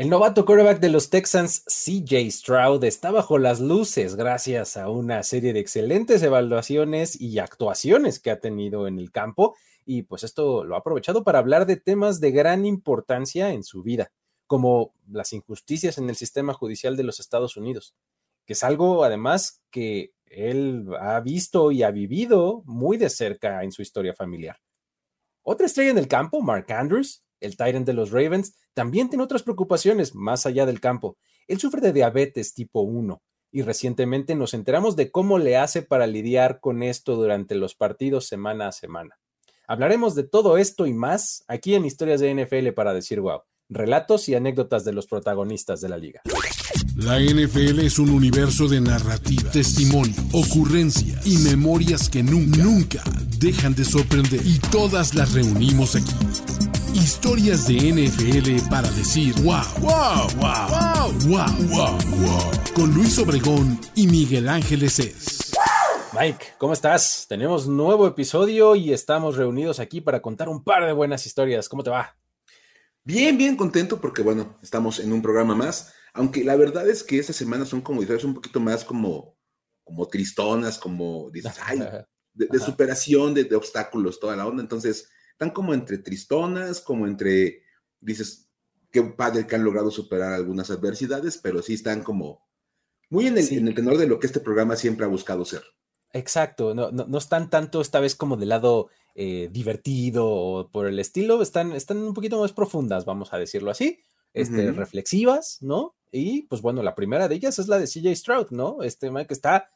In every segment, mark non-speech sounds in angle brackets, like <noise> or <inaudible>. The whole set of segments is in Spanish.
El novato quarterback de los Texans, CJ Stroud, está bajo las luces gracias a una serie de excelentes evaluaciones y actuaciones que ha tenido en el campo, y pues esto lo ha aprovechado para hablar de temas de gran importancia en su vida, como las injusticias en el sistema judicial de los Estados Unidos, que es algo además que él ha visto y ha vivido muy de cerca en su historia familiar. Otra estrella en el campo, Mark Andrews, el Tyrant de los Ravens, también tiene otras preocupaciones más allá del campo. Él sufre de diabetes tipo 1 y recientemente nos enteramos de cómo le hace para lidiar con esto durante los partidos semana a semana. Hablaremos de todo esto y más aquí en Historias de NFL para decir wow, relatos y anécdotas de los protagonistas de la liga. La NFL es un universo de narrativa, testimonio, ocurrencia y memorias que nunca dejan de sorprender y todas las reunimos aquí Historias de NFL para decir wow, wow, wow, wow, wow, wow, Con Luis Obregón y Miguel Ángeles es. Mike, ¿cómo estás? Tenemos nuevo episodio y estamos reunidos aquí para contar un par de buenas historias. ¿Cómo te va? Bien, bien contento porque, bueno, estamos en un programa más. Aunque la verdad es que estas semanas son como historias un poquito más como, como tristonas, como dices, ay, <laughs> de, superación, de, de obstáculos, toda la onda. Entonces, están como entre tristonas, como entre, dices, qué padre que han logrado superar algunas adversidades, pero sí están como muy en el, tenor de lo que este programa siempre ha buscado ser. Exacto, no, no, están tanto esta vez como del lado eh, divertido o por el estilo, están, están un poquito más profundas, vamos a decirlo así, este, reflexivas, ¿no? Y pues bueno, la primera de ellas es la de CJ Stroud, ¿no? Este que está,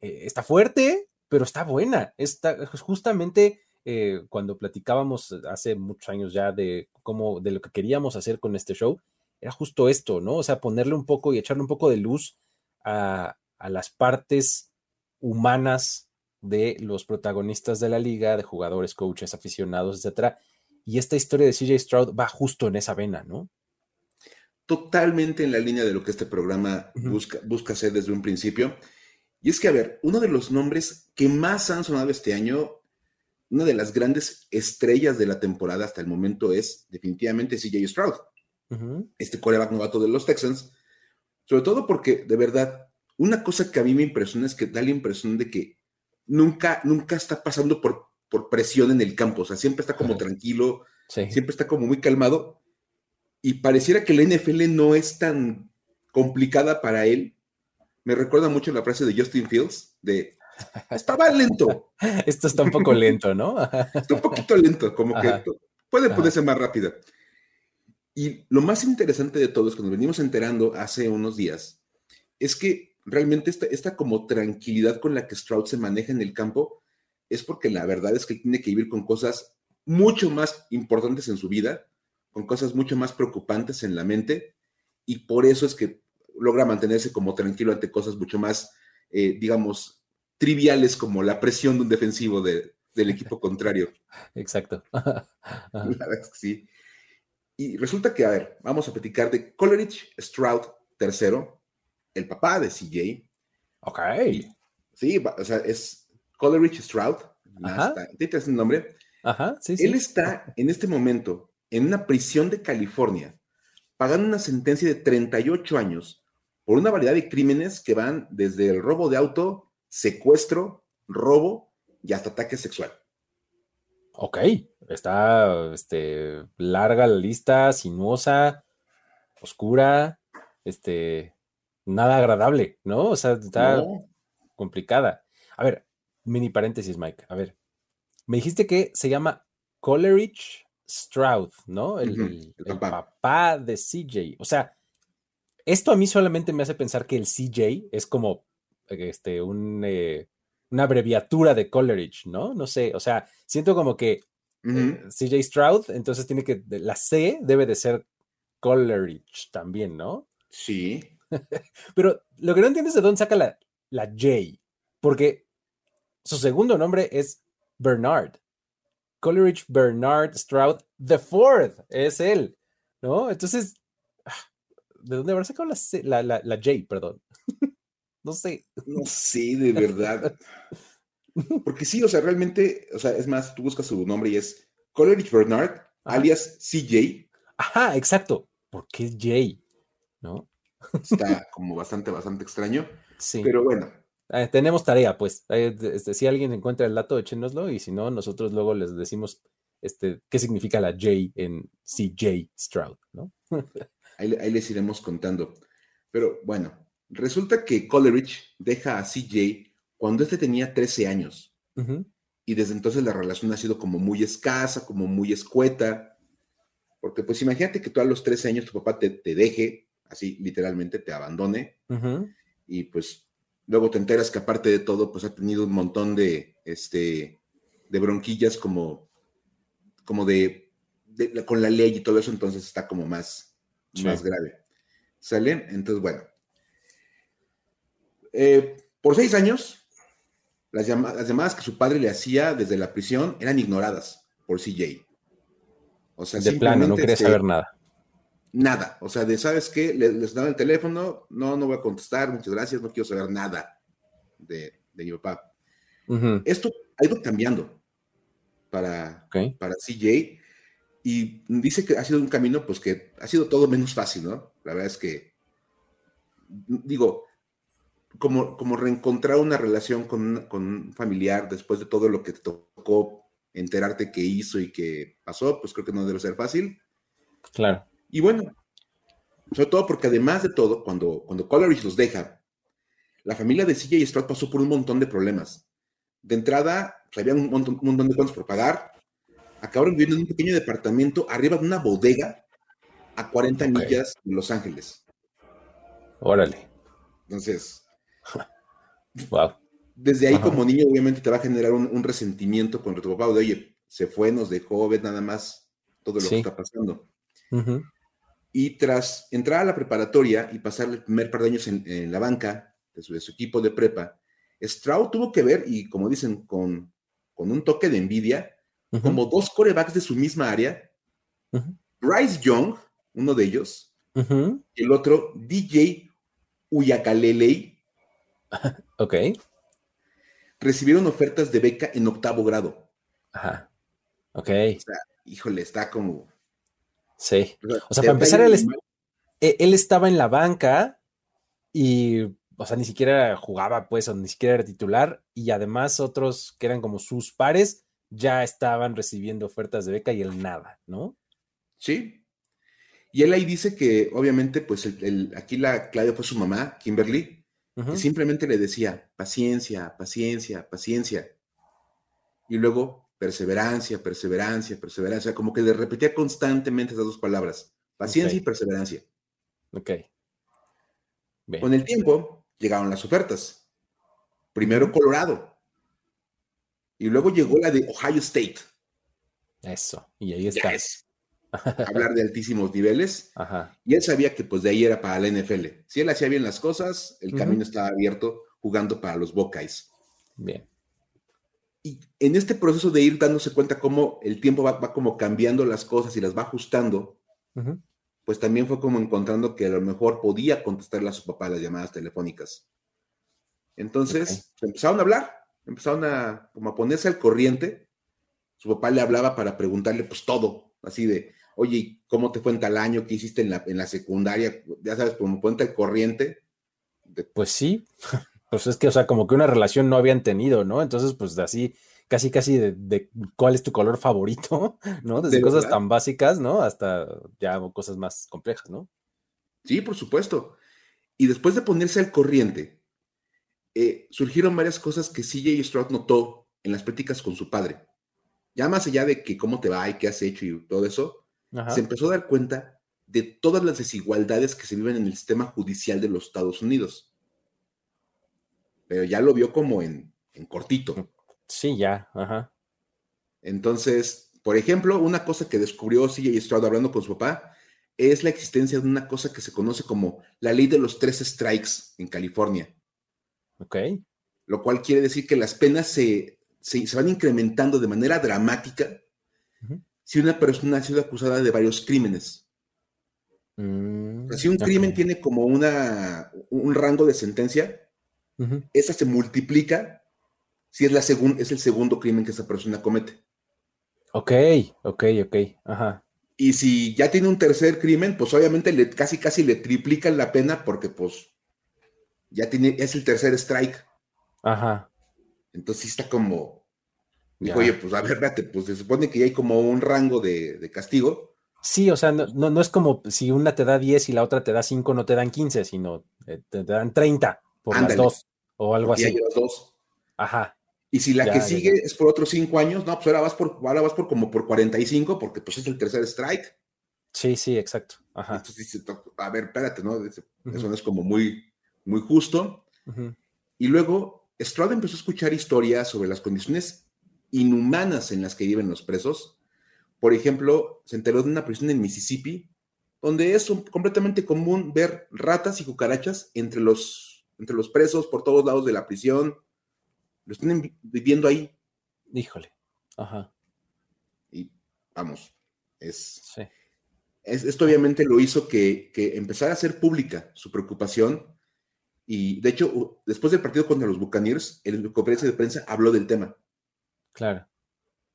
eh, está fuerte, pero está buena, está justamente eh, cuando platicábamos hace muchos años ya de cómo, de lo que queríamos hacer con este show, era justo esto, ¿no? O sea, ponerle un poco y echarle un poco de luz a, las partes humanas de los protagonistas de la liga, de jugadores, coaches, aficionados, etcétera. Y esta historia de CJ Stroud va justo en esa vena, ¿no? Totalmente en la línea de lo que este programa busca, busca hacer desde un principio. Y es que, a ver, uno de los nombres que más han sonado este año una de las grandes estrellas de la temporada hasta el momento es definitivamente CJ Stroud, este coreback novato de los Texans, sobre todo porque de verdad, una cosa que a mí me impresiona es que da la impresión de que nunca, nunca está pasando por, por presión en el campo, o sea, siempre está como tranquilo, siempre está como muy calmado, y pareciera que la NFL no es tan complicada para él. Me recuerda mucho la frase de Justin Fields, de estaba lento. Esto está un poco lento, ¿no? está un poquito lento, como que puede ponerse más rápida. Y lo más interesante de todo es que nos venimos enterando hace unos días, es que realmente esta, esta como tranquilidad con la que Stroud se maneja en el campo es porque la verdad es que tiene que vivir con cosas mucho más importantes en su vida, con cosas mucho más preocupantes en la mente, y por eso es que logra mantenerse como tranquilo ante cosas mucho más, eh, digamos, triviales como la presión de un defensivo del equipo <laughs> contrario. Exacto. <laughs> La verdad es que sí. Y resulta que, a ver, vamos a platicar de Coleridge Stroud III, el papá de CJ. Ok. Sí, o sea, es Coleridge Stroud. ¿Te el nombre? Ajá, sí, Él está en este momento en una prisión de California, pagando una sentencia de 38 años por una variedad de crímenes que van desde el robo de auto secuestro, robo y hasta ataque sexual. Ok, está este, larga la lista, sinuosa, oscura, este, nada agradable, ¿no? O sea, está complicada. A ver, mini paréntesis, Mike. A ver, me dijiste que se llama Coleridge Stroud, ¿no? El, papá. de CJ. O sea, esto a mí solamente me hace pensar que el CJ es como este, un, eh, una abreviatura de Coleridge, ¿no? No sé, o sea, siento como que eh, CJ Stroud, entonces tiene que, la C debe de ser Coleridge también, ¿no? Sí. <laughs> Pero lo que no entiendes es de dónde saca la, la J, porque su segundo nombre es Bernard. Coleridge Bernard Stroud the Fourth es él, ¿no? Entonces, ah, ¿de dónde habrá sacado la, la, la J, perdón? <laughs> No sé. No sé, de verdad. <laughs> Porque sí, o sea, realmente, o sea, es más, tú buscas su nombre y es Coleridge Bernard, alias CJ. Ajá, exacto. ¿por qué Jay? ¿No? Está como bastante, bastante extraño. Sí. Pero bueno. Eh, tenemos tarea, pues. Eh, este, si alguien encuentra el dato, échenoslo y si no, nosotros luego les decimos este, qué significa la J en CJ Stroud, ¿no? <laughs> ahí, les iremos contando. Pero bueno, resulta que Coleridge deja a CJ cuando este tenía 13 años. Y desde entonces la relación ha sido como muy escasa, como muy escueta. Porque pues imagínate que tú a los 13 años tu papá te, te deje, así literalmente te abandone. Y pues luego te enteras que aparte de todo, pues ha tenido un montón de, este, de bronquillas como, como de, con la ley y todo eso, entonces está como más, más grave. ¿Sale? Entonces, bueno. Eh, por seis años, las, llamadas, que su padre le hacía desde la prisión eran ignoradas por CJ. O sea, de plano, no quería saber nada. Nada. O sea, de, ¿sabes qué? Les, daba el teléfono, no, no voy a contestar, muchas gracias, no quiero saber nada de, mi papá. Esto ha ido cambiando para, para CJ y dice que ha sido un camino, pues que ha sido todo menos fácil, ¿no? La verdad es que, digo, como, como reencontrar una relación con, un familiar después de todo lo que te tocó enterarte que hizo y que pasó, pues creo que no debe ser fácil. Claro. Y bueno, sobre todo porque además de todo, cuando, cuando Coleridge los deja, la familia de CJ Stroud pasó por un montón de problemas. De entrada, pues, había un montón, un montón de cuentas por pagar. Acabaron viviendo en un pequeño departamento arriba de una bodega a 40 millas de Los Ángeles. Órale. Entonces, <laughs> Wow. Desde ahí, como niño, obviamente te va a generar un, resentimiento contra tu papá, de oye, se fue, nos dejó, ves nada más todo lo que está pasando. Y tras entrar a la preparatoria y pasar el primer par de años en, la banca de su, equipo de prepa, Stroud tuvo que ver, y como dicen, con, con un toque de envidia, como dos corebacks de su misma área, Bryce Young, uno de ellos, y el otro, DJ Uyakalelei, <laughs> ok. Recibieron ofertas de beca en octavo grado. Ajá. Ok. O sea, híjole, está como. Sí. O sea, para empezar, él, e, él, estaba en la banca y, o sea, ni siquiera jugaba, pues, o ni siquiera era titular. Y además, otros que eran como sus pares ya estaban recibiendo ofertas de beca y él nada, ¿no? Sí. Y él ahí dice que, obviamente, pues, el, aquí la clave fue su mamá, Kimberly, simplemente le decía paciencia, paciencia, paciencia. Y luego perseverancia, perseverancia, perseverancia, como que le repetía constantemente esas dos palabras, paciencia y perseverancia. Ok. Con el tiempo llegaron las ofertas. Primero Colorado. Y luego llegó la de Ohio State. Eso, y ahí está <laughs> hablar de altísimos niveles. Y él sabía que pues de ahí era para la NFL. Si él hacía bien las cosas, el camino estaba abierto jugando para los Buckeyes. Bien. Y en este proceso de ir dándose cuenta cómo el tiempo va, como cambiando las cosas y las va ajustando, pues también fue como encontrando que a lo mejor podía contestarle a su papá las llamadas telefónicas. Entonces empezaron a hablar, empezaron a como a ponerse al corriente. Su papá le hablaba para preguntarle pues todo, así de, oye, ¿cómo te fue en tal año? ¿Qué hiciste en la, en la secundaria? Ya sabes, como cuenta el corriente. Pues sí, <laughs> pues es que, o sea, como que una relación no habían tenido, ¿no? Entonces, pues así, casi, casi de, cuál es tu color favorito, <laughs> ¿no? Desde cosas tan básicas, ¿no? Hasta ya cosas más complejas, ¿no? Sí, por supuesto. Y después de ponerse al corriente, eh, surgieron varias cosas que CJ Stroud notó en las prácticas con su padre. Ya más allá de que cómo te va y qué has hecho y todo eso, se empezó a dar cuenta de todas las desigualdades que se viven en el sistema judicial de los Estados Unidos. Pero ya lo vio como en, cortito. Sí, ya, ajá. Entonces, por ejemplo, una cosa que descubrió CJ Stroud hablando con su papá es la existencia de una cosa que se conoce como la ley de los tres strikes en California. Ok. Lo cual quiere decir que las penas se, se, van incrementando de manera dramática si una persona ha sido acusada de varios crímenes. Mm, si un crimen tiene como una, un rango de sentencia, esa se multiplica si es, la es el segundo crimen que esa persona comete. Ok, ok, ok. Ajá. Y si ya tiene un tercer crimen, pues obviamente le, casi casi le triplican la pena porque pues ya tiene, es el tercer strike. Ajá. Entonces está como, dijo, oye, pues a ver, pues se supone que ya hay como un rango de, castigo. Sí, o sea, no, no, es como si una te da 10 y la otra te da 5, no te dan 15, sino eh, te, dan 30 por las dos o algo así. las dos. Ajá. Y si la que sigue es por otros 5 años, no, pues ahora vas por, ahora vas por como por 45 porque pues es el tercer strike. Sí, sí, exacto. Ajá. Entonces dice, a ver, espérate, ¿no? Eso no es como muy, muy justo. Y luego Stroud empezó a escuchar historias sobre las condiciones inhumanas en las que viven los presos. Por ejemplo, se enteró de una prisión en Mississippi, donde es completamente común ver ratas y cucarachas entre los, entre los presos por todos lados de la prisión. Lo están viviendo ahí. Híjole. Ajá. Y vamos, es, esto obviamente lo hizo que, que empezara a ser pública su preocupación y de hecho, después del partido contra los Buccaneers, el conferencia de prensa habló del tema. Claro.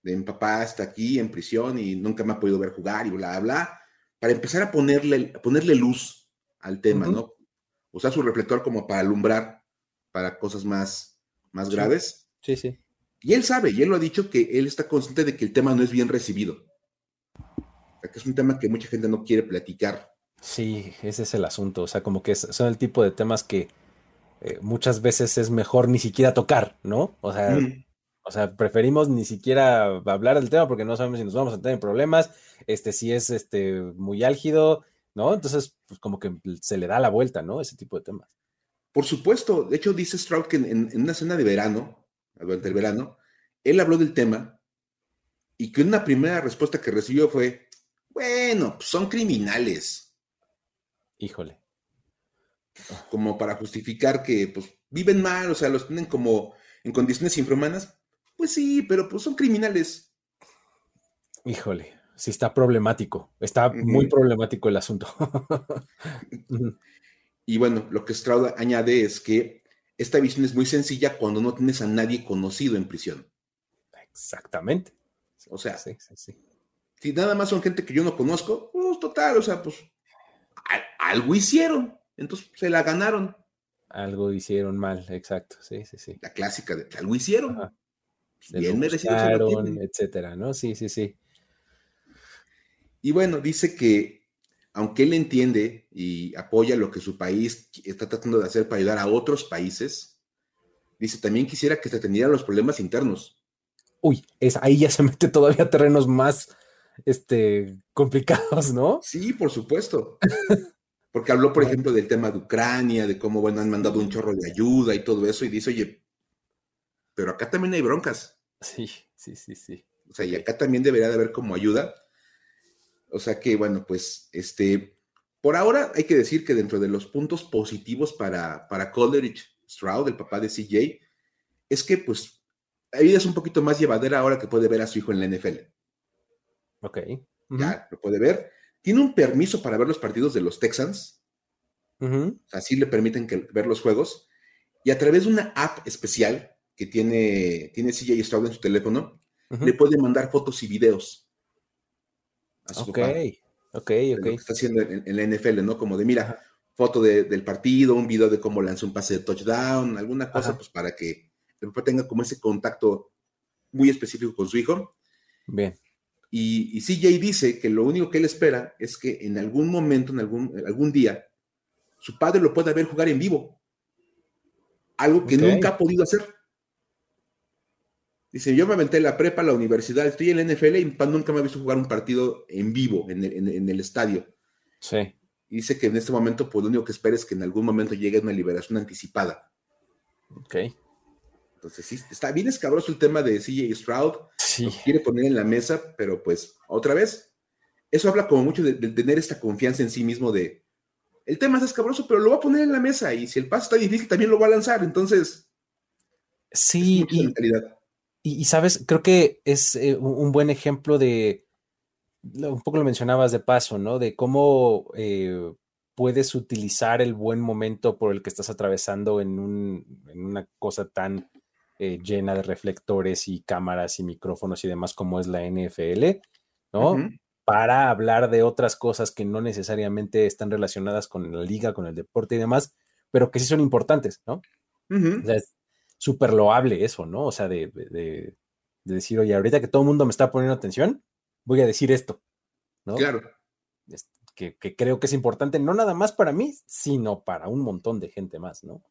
De mi papá está aquí en prisión y nunca me ha podido ver jugar y bla, bla, para empezar a ponerle, ponerle luz al tema, ¿no? Usar su reflector como para alumbrar para cosas más, más graves. Sí, sí. Y él sabe, y él lo ha dicho, que él está consciente de que el tema no es bien recibido. O que es un tema que mucha gente no quiere platicar. Sí, ese es el asunto. O sea, como que son el tipo de temas que eh, muchas veces es mejor ni siquiera tocar, ¿no? O sea, o sea, preferimos ni siquiera hablar del tema porque no sabemos si nos vamos a tener problemas, este, si es este, muy álgido, ¿no? Entonces, pues como que se le da la vuelta, ¿no? Ese tipo de temas. Por supuesto, de hecho dice Stroud que en, una cena de verano, durante el verano, él habló del tema y que una primera respuesta que recibió fue, bueno, pues son criminales. Híjole como para justificar que pues viven mal, o sea, los tienen como en condiciones infrahumanas. Pues sí, pero pues son criminales. Híjole, sí está problemático, está muy problemático el asunto. <laughs> y bueno, lo que Stroud añade es que esta visión es muy sencilla cuando no tienes a nadie conocido en prisión. Exactamente. O sea, si nada más son gente que yo no conozco, pues total, o sea, pues algo hicieron. Entonces se la ganaron. Algo hicieron mal, exacto, sí, sí, sí. La clásica de algo hicieron. Bien merecido. etcétera, ¿no? Sí, sí, sí. Y bueno, dice que aunque él entiende y apoya lo que su país está tratando de hacer para ayudar a otros países, dice también quisiera que se atendieran los problemas internos. Uy, es, ahí ya se mete todavía terrenos más este, complicados, ¿no? Sí, por supuesto. <laughs> Porque habló, por ejemplo, del tema de Ucrania, de cómo, bueno, han mandado un chorro de ayuda y todo eso, y dice, oye, pero acá también hay broncas. Sí, sí, sí, sí. O sea, y acá también debería de haber como ayuda. O sea que, bueno, pues, este, por ahora hay que decir que dentro de los puntos positivos para, para Coleridge Stroud, el papá de CJ, es que, pues, la vida es un poquito más llevadera ahora que puede ver a su hijo en la NFL. Ok. Ya lo puede ver tiene un permiso para ver los partidos de los Texans. Así le permiten que, ver los juegos. Y a través de una app especial que tiene, tiene CJ Stroud en su teléfono, le puede mandar fotos y videos a su Ok, ok, ok. está haciendo en, la NFL, ¿no? Como de, mira, foto del partido, un video de cómo lanzó un pase de touchdown, alguna cosa, pues para que el papá tenga como ese contacto muy específico con su hijo. Bien. Y, CJ dice que lo único que él espera es que en algún momento, en algún, algún día, su padre lo pueda ver jugar en vivo. Algo que nunca ha podido hacer. Dice, yo me aventé la prepa, la universidad, estoy en la NFL y mi nunca me ha visto jugar un partido en vivo, en el, estadio. Sí. Y dice que en este momento, pues lo único que espera es que en algún momento llegue una liberación anticipada. Ok. Entonces, sí, está bien escabroso el tema de CJ Stroud. Sí. quiere poner en la mesa, pero pues, otra vez, eso habla como mucho de, tener esta confianza en sí mismo de, el tema es escabroso, pero lo va a poner en la mesa y si el paso está difícil, también lo va a lanzar. Entonces, sí. Y, sabes, creo que es eh, un buen ejemplo de, un poco lo mencionabas de paso, ¿no? De cómo eh, puedes utilizar el buen momento por el que estás atravesando en, un, en una cosa tan eh, llena de reflectores y cámaras y micrófonos y demás como es la NFL, ¿no? para hablar de otras cosas que no necesariamente están relacionadas con la liga, con el deporte y demás, pero que sí son importantes, ¿no? o sea, es súper loable eso, ¿no? O sea, de, decir, oye, ahorita que todo el mundo me está poniendo atención, voy a decir esto, ¿no? Claro. Que, que, creo que es importante, no nada más para mí, sino para un montón de gente más, ¿no?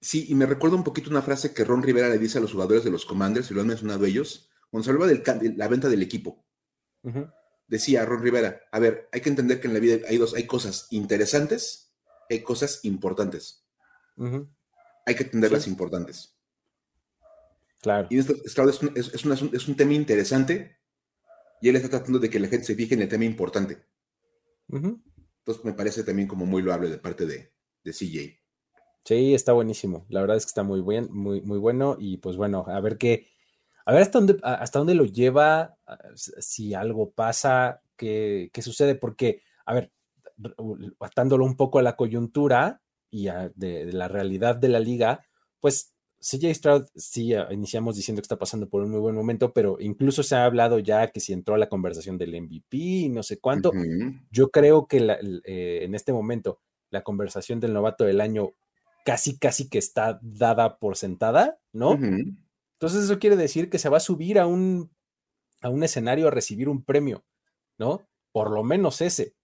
Sí, y me recuerda un poquito una frase que Ron Rivera le dice a los jugadores de los Commanders, y lo han mencionado ellos, cuando se hablaba de la venta del equipo. Decía Ron Rivera, a ver, hay que entender que en la vida hay dos, hay cosas interesantes, hay cosas importantes. Hay que entender las importantes. Claro. Y esto, es, un, es, un, tema interesante y él está tratando de que la gente se fije en el tema importante. Entonces me parece también como muy loable de parte de, de CJ. Sí, está buenísimo. La verdad es que está muy, buen, muy, muy bueno. Y pues bueno, a ver qué, a ver hasta dónde, hasta dónde lo lleva, si algo pasa, qué, qué sucede, porque, a ver, atándolo un poco a la coyuntura y a, de, la realidad de la liga, pues CJ Stroud sí iniciamos diciendo que está pasando por un muy buen momento, pero incluso se ha hablado ya que si entró a la conversación del MVP y no sé cuánto. Yo creo que eh, en este momento la conversación del novato del año casi, casi que está dada por sentada, ¿no? Entonces eso quiere decir que se va a subir a un, a un escenario a recibir un premio, ¿no? Por lo menos ese.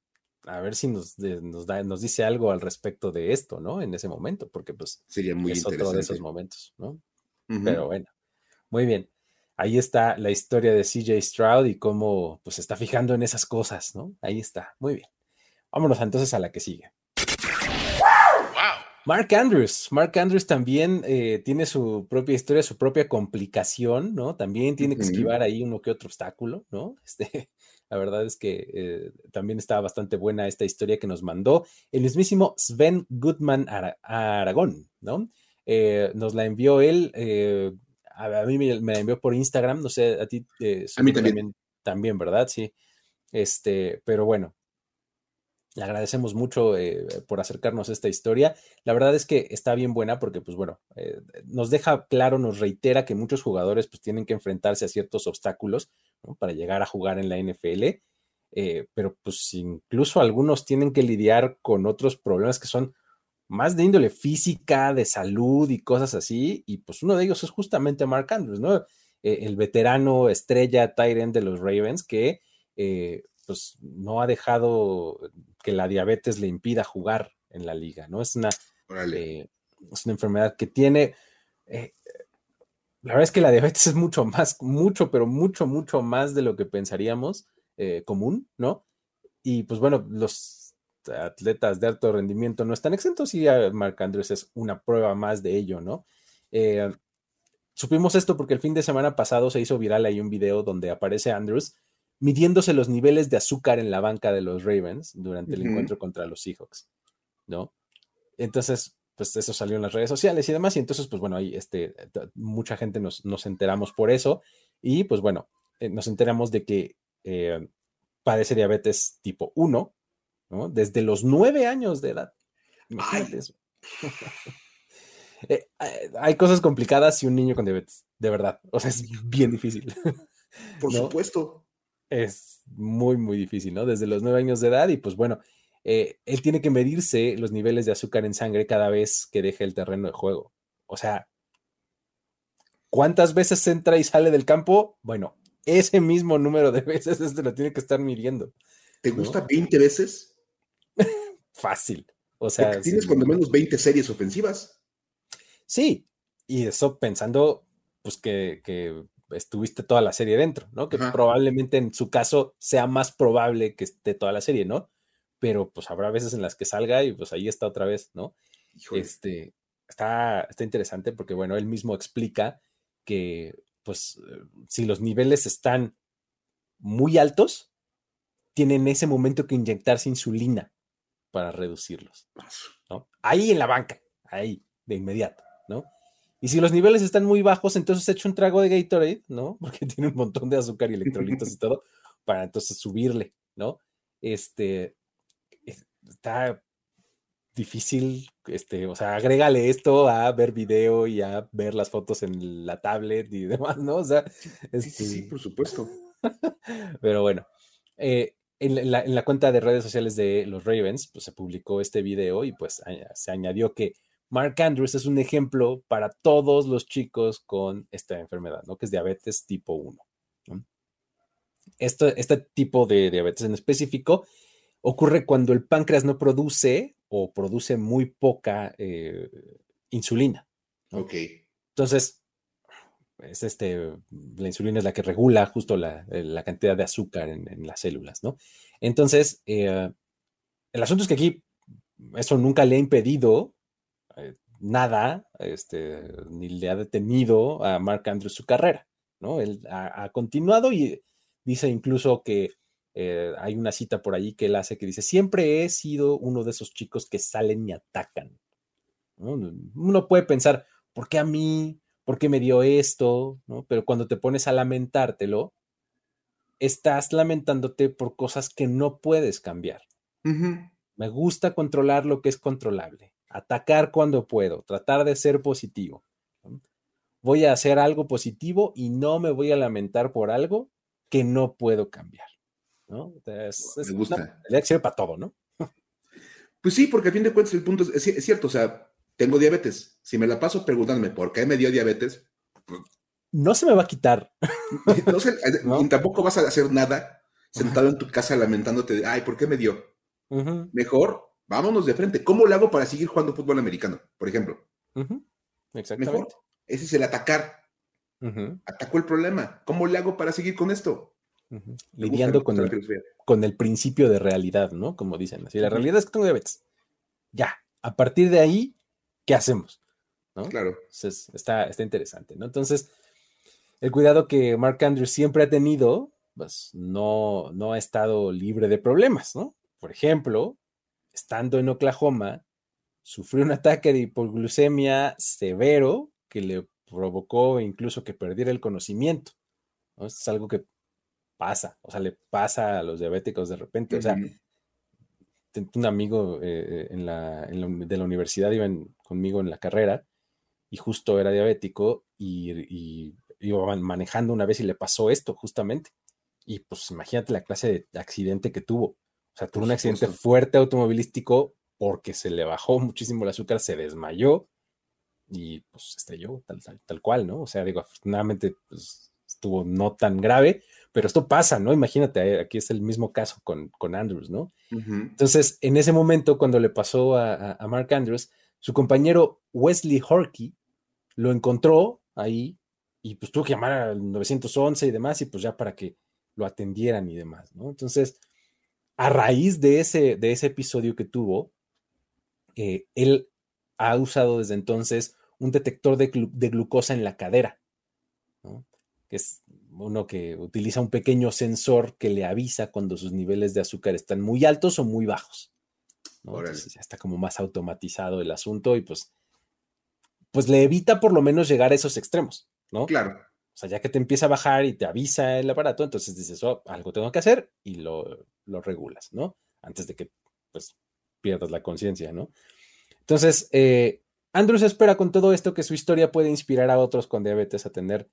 A ver si nos, nos, da, nos dice algo al respecto de esto, ¿no? En ese momento, porque pues Sería muy es otro de esos momentos, ¿no? Pero bueno, muy bien. Ahí está la historia de CJ Stroud y cómo pues está fijando en esas cosas, ¿no? Ahí está, muy bien. Vámonos entonces a la que sigue. Mark Andrews, Mark Andrews también eh, tiene su propia historia, su propia complicación, ¿no? También tiene que esquivar ahí uno que otro obstáculo, ¿no? <laughs> Este, la verdad es que eh, también está bastante buena esta historia que nos mandó el mismísimo Sven Goodman Aragón, ¿no? Eh, nos la envió él, a, mí me, la envió por Instagram, no sé, a ti. a mí también. También, ¿verdad? Sí. Este, pero bueno, le agradecemos mucho eh, por acercarnos a esta historia. La verdad es que está bien buena porque, pues bueno, eh, nos deja claro, nos reitera que muchos jugadores pues tienen que enfrentarse a ciertos obstáculos para llegar a jugar en la NFL, eh, pero pues incluso algunos tienen que lidiar con otros problemas que son más de índole física, de salud y cosas así, y pues uno de ellos es justamente Mark Andrews, ¿no? el veterano estrella Tyrant de los Ravens que pues no ha dejado que la diabetes le impida jugar en la liga, ¿no? Es una, eh, es una enfermedad que tiene... Eh, la verdad es que la diabetes es mucho más, mucho, pero mucho, mucho más de lo que pensaríamos eh, común, ¿no? Y pues bueno, los atletas de alto rendimiento no están exentos y Mark Andrews es una prueba más de ello, ¿no? supimos esto porque el fin de semana pasado se hizo viral ahí un video donde aparece Andrews midiéndose los niveles de azúcar en la banca de los Ravens durante el encuentro contra los Seahawks, ¿no? Entonces, pues eso salió en las redes sociales y demás, y entonces, pues bueno, ahí este, mucha gente nos, enteramos por eso, y pues bueno, eh, nos enteramos de que eh, padece diabetes tipo 1, ¿no? Desde los nueve años de edad. Imagínate eso. <laughs> Eh, hay cosas complicadas si un niño con diabetes, de verdad. O sea, es bien difícil. Por supuesto es muy, muy difícil, ¿no? Desde los nueve años de edad y pues bueno, eh, él tiene que medirse los niveles de azúcar en sangre cada vez que deje el terreno de juego. O sea, ¿cuántas veces entra y sale del campo? Bueno, ese mismo número de <laughs> veces este lo tiene que estar midiendo. ¿Te gusta 20 veces? <laughs> Fácil. O sea, tienes cuando menos 20 series ofensivas. Sí, y eso pensando, pues que, que estuviste toda la serie dentro, ¿no? Que probablemente en su caso sea más probable que esté toda la serie, ¿no? Pero pues habrá veces en las que salga y pues ahí está otra vez, ¿no? Este, está, está interesante porque, bueno, él mismo explica que, pues, si los niveles están muy altos, tienen ese momento que inyectarse insulina para reducirlos, ¿no? Ahí en la banca, ahí, de inmediato. Y si los niveles están muy bajos, entonces echa un trago de Gatorade, ¿no? <laughs> Porque tiene un montón de azúcar y electrolitos y todo, para entonces subirle, ¿no? Este, está difícil, este, o sea, agrégale esto a ver video y a ver las fotos en la tablet y <laughs> demás, ¿no? O sea, sí, sí, este por supuesto. <laughs> Pero bueno, eh, en, la, cuenta de redes sociales de los Ravens, pues se publicó este video y pues se añadió que Mark Andrews es un ejemplo para todos los chicos con esta enfermedad, ¿no? Que es diabetes tipo 1. Este, este tipo de diabetes en específico ocurre cuando el páncreas no produce o produce muy poca eh, insulina. Ok. Entonces, es este, la insulina es la que regula justo la, eh, cantidad de azúcar en, las células, ¿no? Entonces, eh, el asunto es que aquí eso nunca le ha impedido nada, este, ni le ha detenido a Mark Andrews su carrera, ¿no? Él ha continuado y dice incluso que eh, hay una cita por ahí que él hace que dice, siempre he sido uno de esos chicos que salen y atacan. Uno puede pensar, ¿por qué a mí? ¿Por qué me dio esto? Pero cuando te pones a lamentártelo, estás lamentándote por cosas que no puedes cambiar. Me gusta controlar lo que es controlable, atacar cuando puedo, tratar de ser positivo. Voy a hacer algo positivo y no me voy a lamentar por algo que no puedo cambiar. ¿no? Es, Me gusta. que sirve para todo, ¿no? Pues sí, porque a fin de cuentas el punto es, cierto, o sea, tengo diabetes. Si me la paso preguntándome por qué me dio diabetes, pues no se me va a quitar. <laughs> No <laughs> tampoco vas a hacer nada sentado en tu casa lamentándote de, ay, ¿por qué me dio? Mejor, vámonos de frente. ¿Cómo lo hago para seguir jugando fútbol americano, por ejemplo? Exactamente. Mejor, ese es el atacar. Atacó el problema. ¿Cómo le hago para seguir con esto? Lidiando con el, con el, principio de realidad, ¿no? Como dicen. Así, la realidad es que tengo diabetes. Ya, a partir de ahí, ¿qué hacemos? ¿No? Claro. Entonces, está, está interesante, ¿no? Entonces, el cuidado que Mark Andrews siempre ha tenido, pues no, no ha estado libre de problemas, ¿no? Por ejemplo, estando en Oklahoma, sufrió un ataque de hipoglucemia severo que le provocó incluso que perdiera el conocimiento. ¿no? Esto es algo que pasa, o sea, le pasa a los diabéticos de repente. O sea, un amigo eh, en la, de la universidad iba conmigo en la carrera y justo era diabético y, iba manejando una vez y le pasó esto justamente. Y pues imagínate la clase de accidente que tuvo. O sea, tuvo un accidente fuerte automovilístico porque se le bajó muchísimo el azúcar, se desmayó y pues estrelló tal, tal, tal cual, ¿no? O sea, digo, afortunadamente pues, estuvo no tan grave, pero esto pasa, ¿no? Imagínate, eh, aquí es el mismo caso con, con Andrews, ¿no? Entonces, en ese momento, cuando le pasó a, Mark Andrews, su compañero Wesley Horkey lo encontró ahí y pues tuvo que llamar al 911 y demás, y pues ya para que lo atendieran y demás, ¿no? Entonces, a raíz de ese, de ese episodio que tuvo, eh, él ha usado desde entonces un detector de, glucosa en la cadera, que es uno que utiliza un pequeño sensor que le avisa cuando sus niveles de azúcar están muy altos o muy bajos. ya está como más automatizado el asunto y pues, pues le evita por lo menos llegar a esos extremos, ¿no? Claro. O sea, ya que te empieza a bajar y te avisa el aparato, entonces dices, oh, algo tengo que hacer y lo, lo regulas, ¿no? Antes de que pues pierdas la conciencia, ¿no? Entonces, eh, Andrews espera con todo esto que su historia puede inspirar a otros con diabetes a tener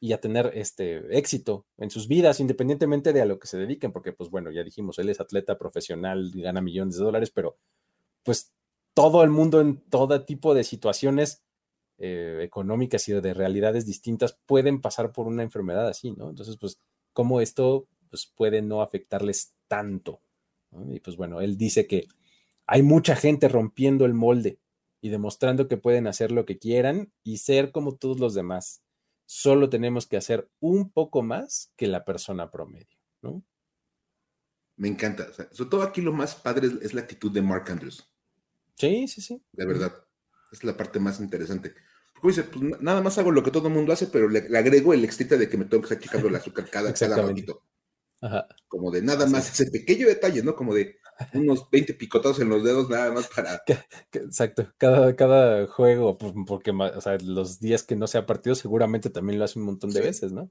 y a tener este éxito en sus vidas, independientemente de a lo que se dediquen, porque pues bueno, ya dijimos, él es atleta profesional gana millones de dólares, pero pues todo el mundo en todo tipo de situaciones eh, económicas y de realidades distintas pueden pasar por una enfermedad así, ¿no? Entonces, pues, ¿cómo esto pues, puede no afectarles tanto? Y pues bueno, él dice que hay mucha gente rompiendo el molde y demostrando que pueden hacer lo que quieran y ser como todos los demás solo tenemos que hacer un poco más que la persona promedio, ¿no? Me encanta. sobre todo aquí lo más padre es, la actitud de Mark Andrews. Sí, sí, sí. De verdad. Es la parte más interesante. Porque dice, pues nada más hago lo que todo el mundo hace, pero le, agrego el extra de que me tengo que estar checando el azúcar cada, cada ratito. Ajá. Como de nada más ese pequeño detalle, ¿no? Como de, unos 20 picotados en los dedos nada más para... <laughs> Exacto, cada, cada juego, porque o sea, los días que no sea partido seguramente también lo hace un montón de veces, ¿no?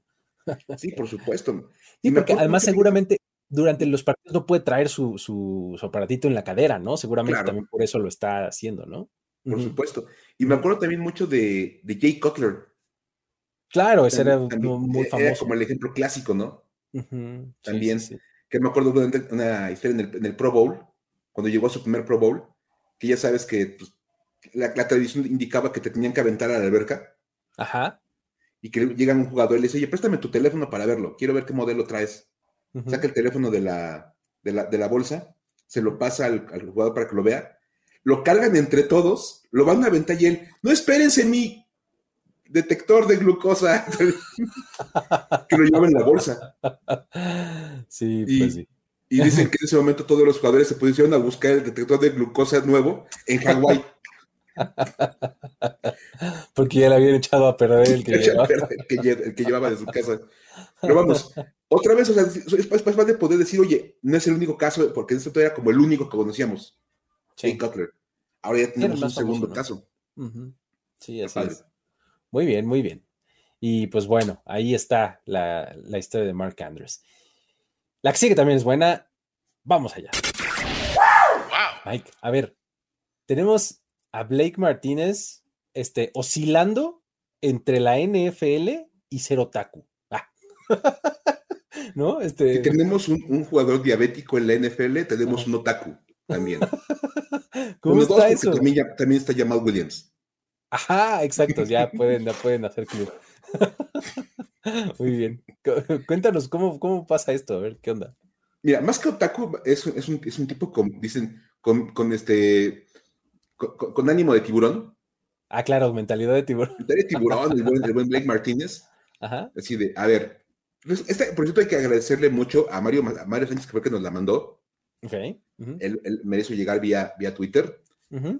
Sí, por supuesto. Y porque además seguramente durante los partidos no puede traer su, su, aparatito en la cadera, ¿no? Seguramente también por eso lo está haciendo, ¿no? Por supuesto. Y me acuerdo también mucho de, de Jay Cutler. Claro, ese era muy famoso. Era como el ejemplo clásico, ¿no? También. que me acuerdo de una, historia en el, Pro Bowl, cuando llegó a su primer Pro Bowl, que ya sabes que pues, la, tradición indicaba que te tenían que aventar a la alberca. Ajá. Y que llega un jugador y le dice, oye, préstame tu teléfono para verlo, quiero ver qué modelo traes. Saca el teléfono de la, de la, bolsa, se lo pasa al, jugador para que lo vea, lo cargan entre todos, lo van a aventar y él, no espérense mi detector de glucosa, <laughs> que lo lleva en la bolsa. Sí, y, pues sí. Y dicen que en ese momento todos los jugadores se pusieron a buscar el detector de glucosa nuevo en Hawái. <laughs> Porque ya le habían echado a perder el que, <laughs> llevaba. el que, llevaba de su casa. Pero vamos, otra vez, o sea, es más de poder decir, oye, no es el único caso, porque esto era como el único que conocíamos. Sí. Cutler. Ahora ya tenemos un segundo caso. Sí, así es. Muy bien, muy bien. Y pues bueno, ahí está la, historia de Mark Andrews. La que sigue también es buena. Vamos allá. Mike, a ver, tenemos a Blake Martínez este, oscilando entre la NFL y ser otaku. Ah. <laughs> ¿No? Este... Si tenemos un, jugador diabético en la NFL, tenemos un otaku también. <laughs> ¿Cómo está eso? También, también está llamado Williams. Ajá, exacto, ya <laughs> pueden, ya pueden hacer club. <laughs> Muy bien. Cuéntanos cómo, cómo pasa esto, a ver qué onda. Mira, más que otaku, es, es, un, es un, tipo con, dicen, con, con este, con, ánimo de tiburón. Ah, claro, mentalidad de tiburón. Mentalidad de tiburón, el buen, el buen Blake Martínez. Ajá. Así de, a ver, pues, este, por cierto, hay que agradecerle mucho a Mario, a Mario Sánchez, que fue que nos la mandó. Ok. él, él, me hizo llegar vía, vía Twitter.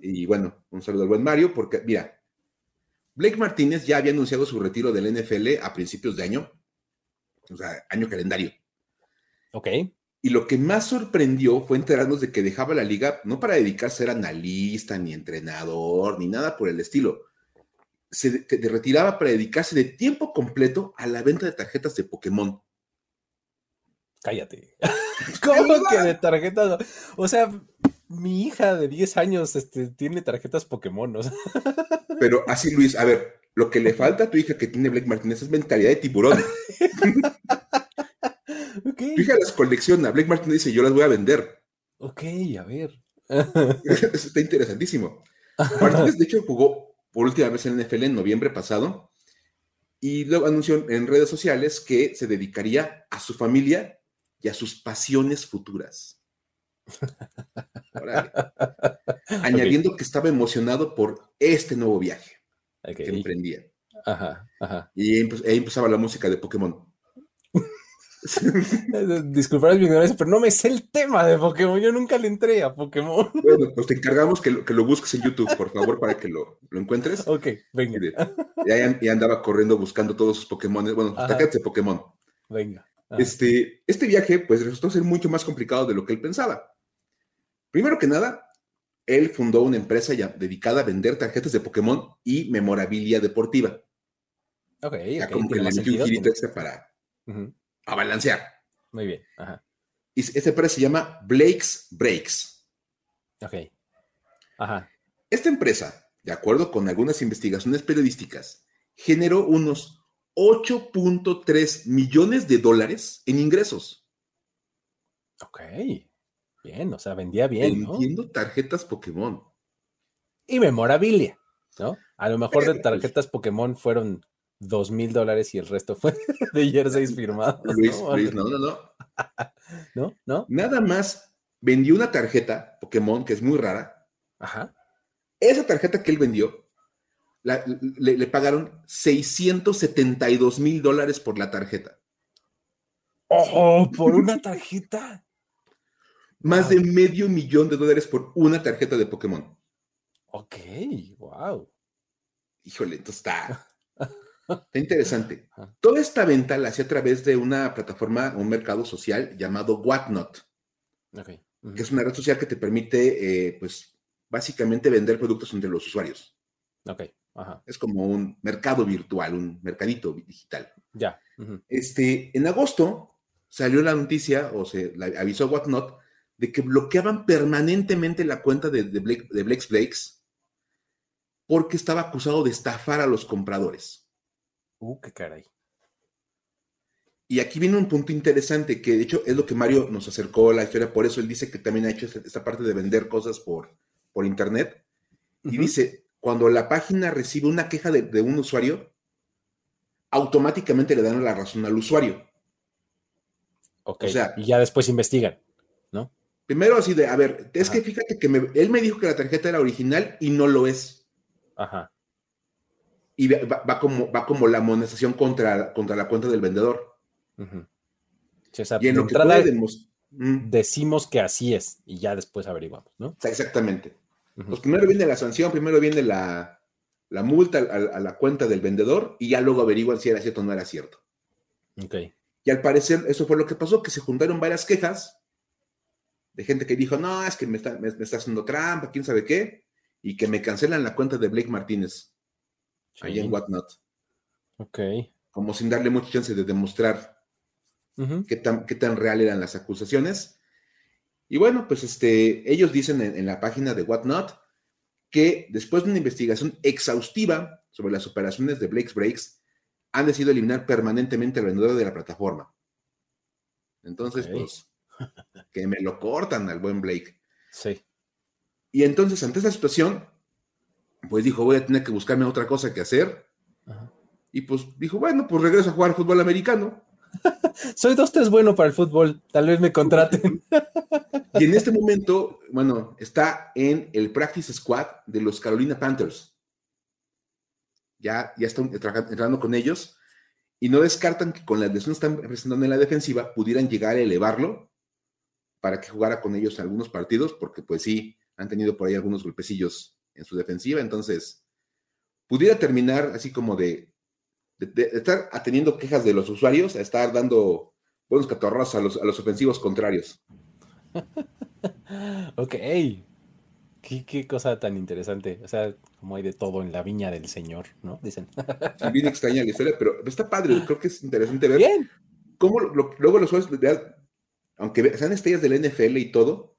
Y bueno, un saludo al buen Mario, porque mira, Blake Martínez ya había anunciado su retiro del NFL a principios de año, o sea, año calendario. Ok. Y lo que más sorprendió fue enterarnos de que dejaba la liga no para dedicarse a ser analista, ni entrenador, ni nada por el estilo. Se retiraba para dedicarse de tiempo completo a la venta de tarjetas de Pokémon. Cállate. <laughs> ¿Cómo que de tarjetas? O sea, mi hija de 10 años este, tiene tarjetas Pokémon. <laughs> Pero así, Luis, a ver, lo que le falta a tu hija que tiene Blake Martínez es mentalidad de tiburón. <laughs> Tu hija las colecciona. Blake Martínez dice, yo las voy a vender. Ok, a ver. <laughs> está interesantísimo. Martínez, de hecho, jugó por última vez en NFL en noviembre pasado y luego anunció en redes sociales que se dedicaría a su familia y a sus pasiones futuras. <laughs> Añadiendo que estaba emocionado por este nuevo viaje que emprendía. Ajá, ajá. Y ahí empezaba la música de Pokémon. <laughs> Disculparás mi ignorancia, pero no me sé el tema de Pokémon. Yo nunca le entré a Pokémon. <laughs> Bueno, pues te encargamos que lo, que lo busques en YouTube, por favor, para que lo, lo encuentres. Ok, venga. Y, ahí andaba corriendo buscando todos sus Pokémon. Bueno, tarjetas de Pokémon. Venga. Este, este viaje, pues resultó ser mucho más complicado de lo que él pensaba. Primero que nada, él fundó una empresa ya dedicada a vender tarjetas de Pokémon y memorabilia deportiva. Ok, ya como que le metió un girito extra para a balancear. Muy bien. Ajá. Y esta empresa se llama Blake's Breaks. Ok. Ajá. Esta empresa, de acuerdo con algunas investigaciones periodísticas, generó unos 8.3 millones de dólares en ingresos. Ok. Bien, o sea, vendía bien. Vendiendo tarjetas Pokémon. Y memorabilia, ¿no? A lo mejor de <laughs> tarjetas Pokémon fueron dos mil dólares y el resto fue <laughs> de jerseys <laughs> firmados. Luis, ¿no? Luis, no, no, no. ¿No? ¿No? Nada más vendió una tarjeta Pokémon que es muy rara. Ajá. Esa tarjeta que él vendió, le, pagaron 672 mil dólares por la tarjeta. ¡Oh! ¿Por una tarjeta? Más de medio millón de dólares por una tarjeta de Pokémon. Ok, wow. Híjole, entonces está, <laughs> Está interesante. Toda esta venta la hacía a través de una plataforma, un mercado social llamado Whatnot, que es una red social que te permite, eh, pues, básicamente vender productos entre los usuarios. Ok. Es como un mercado virtual, un mercadito digital. Ya. Este, en agosto salió la noticia, o se la avisó Whatnot, de que bloqueaban permanentemente la cuenta de, de, de Blex Blakes porque estaba acusado de estafar a los compradores. Uh, qué caray. Y aquí viene un punto interesante, que de hecho es lo que Mario nos acercó a la historia, por eso él dice que también ha hecho esta parte de vender cosas por, por internet. Y dice, cuando la página recibe una queja de, un usuario, automáticamente le dan la razón al usuario. Ok, o sea, y ya después investigan. Primero así de, a ver, es que fíjate que él me dijo que la tarjeta era original y no lo es. Ajá. Y va, como, va como la amonestación contra, contra la cuenta del vendedor y en lo que mm. decimos que así es y ya después averiguamos, ¿no? Exactamente. Pues primero viene la sanción, primero viene la, multa a, la cuenta del vendedor y ya luego averiguan si era cierto o no era cierto. Ok. Y al parecer eso fue lo que pasó, que se juntaron varias quejas de gente que dijo, no, es que me está, me está haciendo trampa, quién sabe qué, y que me cancelan la cuenta de Blake Martínez ahí en Whatnot. Ok. Como sin darle mucha chance de demostrar qué, tan, qué tan real eran las acusaciones. Y bueno, pues este, ellos dicen en, la página de Whatnot que después de una investigación exhaustiva sobre las operaciones de Blake's Breaks, han decidido eliminar permanentemente al vendedor de la plataforma. Entonces, pues, que me lo cortan al buen Blake. Sí. Y entonces, ante esta situación, pues dijo, voy a tener que buscarme otra cosa que hacer. Y pues dijo, bueno, pues regreso a jugar fútbol americano. <laughs> Soy dos tres bueno para el fútbol, tal vez me contraten. <laughs> y en este momento, bueno, está en el practice squad de los Carolina Panthers. Ya, ya están entrando con ellos y no descartan que con las lesiones que están presentando en la defensiva pudieran llegar a elevarlo para que jugara con ellos algunos partidos, porque pues sí, han tenido por ahí algunos golpecillos en su defensiva, entonces pudiera terminar así como de de, estar atendiendo quejas de los usuarios a estar dando buenos catorrazos a los, a los ofensivos contrarios. <laughs> ok. ¿Qué, cosa tan interesante. O sea, como hay de todo en la viña del Señor, ¿no? Dicen. bien extraña la historia, pero está padre. Creo que es interesante ver Bien. cómo luego los usuarios, aunque sean estrellas del NFL y todo,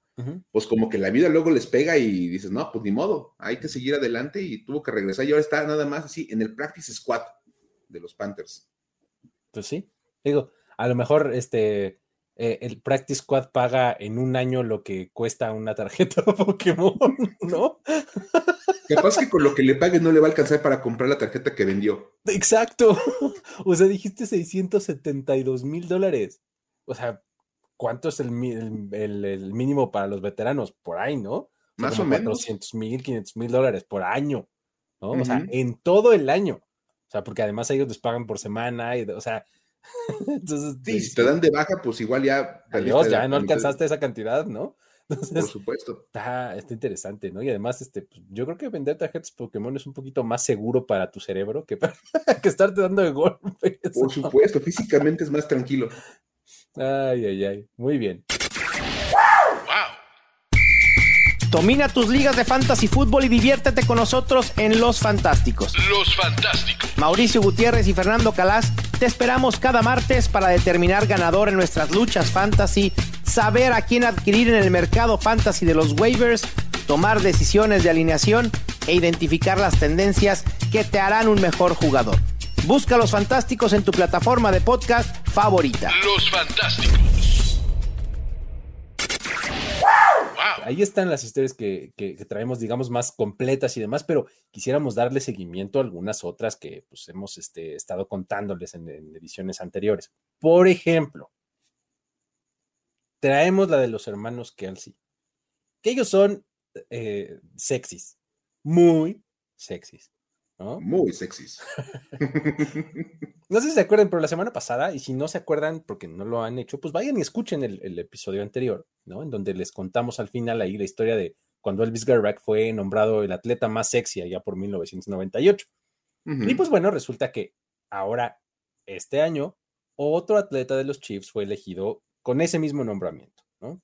pues como que la vida luego les pega y dices, no, pues ni modo, hay que seguir adelante y tuvo que regresar y ahora está nada más así en el practice squad de los Panthers. Pues sí, digo, a lo mejor este eh, el Practice Squad paga en un año lo que cuesta una tarjeta <laughs> Pokémon, ¿no? Capaz que con lo que le pague no le va a alcanzar para comprar la tarjeta que vendió. Exacto. <laughs> O sea, dijiste 672 mil dólares. O sea, ¿cuánto es el, mínimo para los veteranos? Por ahí, ¿no? Más o menos. 400 mil, 500 mil dólares por año, ¿no? O sea, en todo el año. O sea, porque además ellos les pagan por semana, y, o sea, <laughs> entonces... Sí, si te dan de baja, pues igual ya... Adiós, ya no alcanzaste esa cantidad, ¿no? <laughs> por supuesto. Está, está, interesante, ¿no? Y además, este, pues, yo creo que vender tarjetas Pokémon es un poquito más seguro para tu cerebro que, <laughs> para, que estarte dando de golpes. Por supuesto, físicamente es más tranquilo. Ay, ay, ay. Muy bien. Domina tus ligas de fantasy fútbol y diviértete con nosotros en Los Fantásticos. Los Fantásticos. Mauricio Gutiérrez y Fernando Calas te esperamos cada martes para determinar ganador en nuestras luchas fantasy, saber a quién adquirir en el mercado fantasy de los waivers, tomar decisiones de alineación e identificar las tendencias que te harán un mejor jugador. Busca Los Fantásticos en tu plataforma de podcast favorita. Los Fantásticos. Ahí están las historias que, traemos, digamos, más completas y demás, pero quisiéramos darle seguimiento a algunas otras que pues, hemos este, estado contándoles en, ediciones anteriores. Por ejemplo, traemos la de los hermanos Kelsey, que ellos son eh, sexys, muy sexys. Muy sexys. <laughs> no sé si se acuerdan, pero la semana pasada, y si no se acuerdan porque no lo han hecho, pues vayan y escuchen el, episodio anterior, ¿no? En donde les contamos al final ahí la historia de cuando Elvis Gerback fue nombrado el atleta más sexy allá por 1998. Y pues bueno, resulta que ahora, este año, otro atleta de los Chiefs fue elegido con ese mismo nombramiento, ¿no?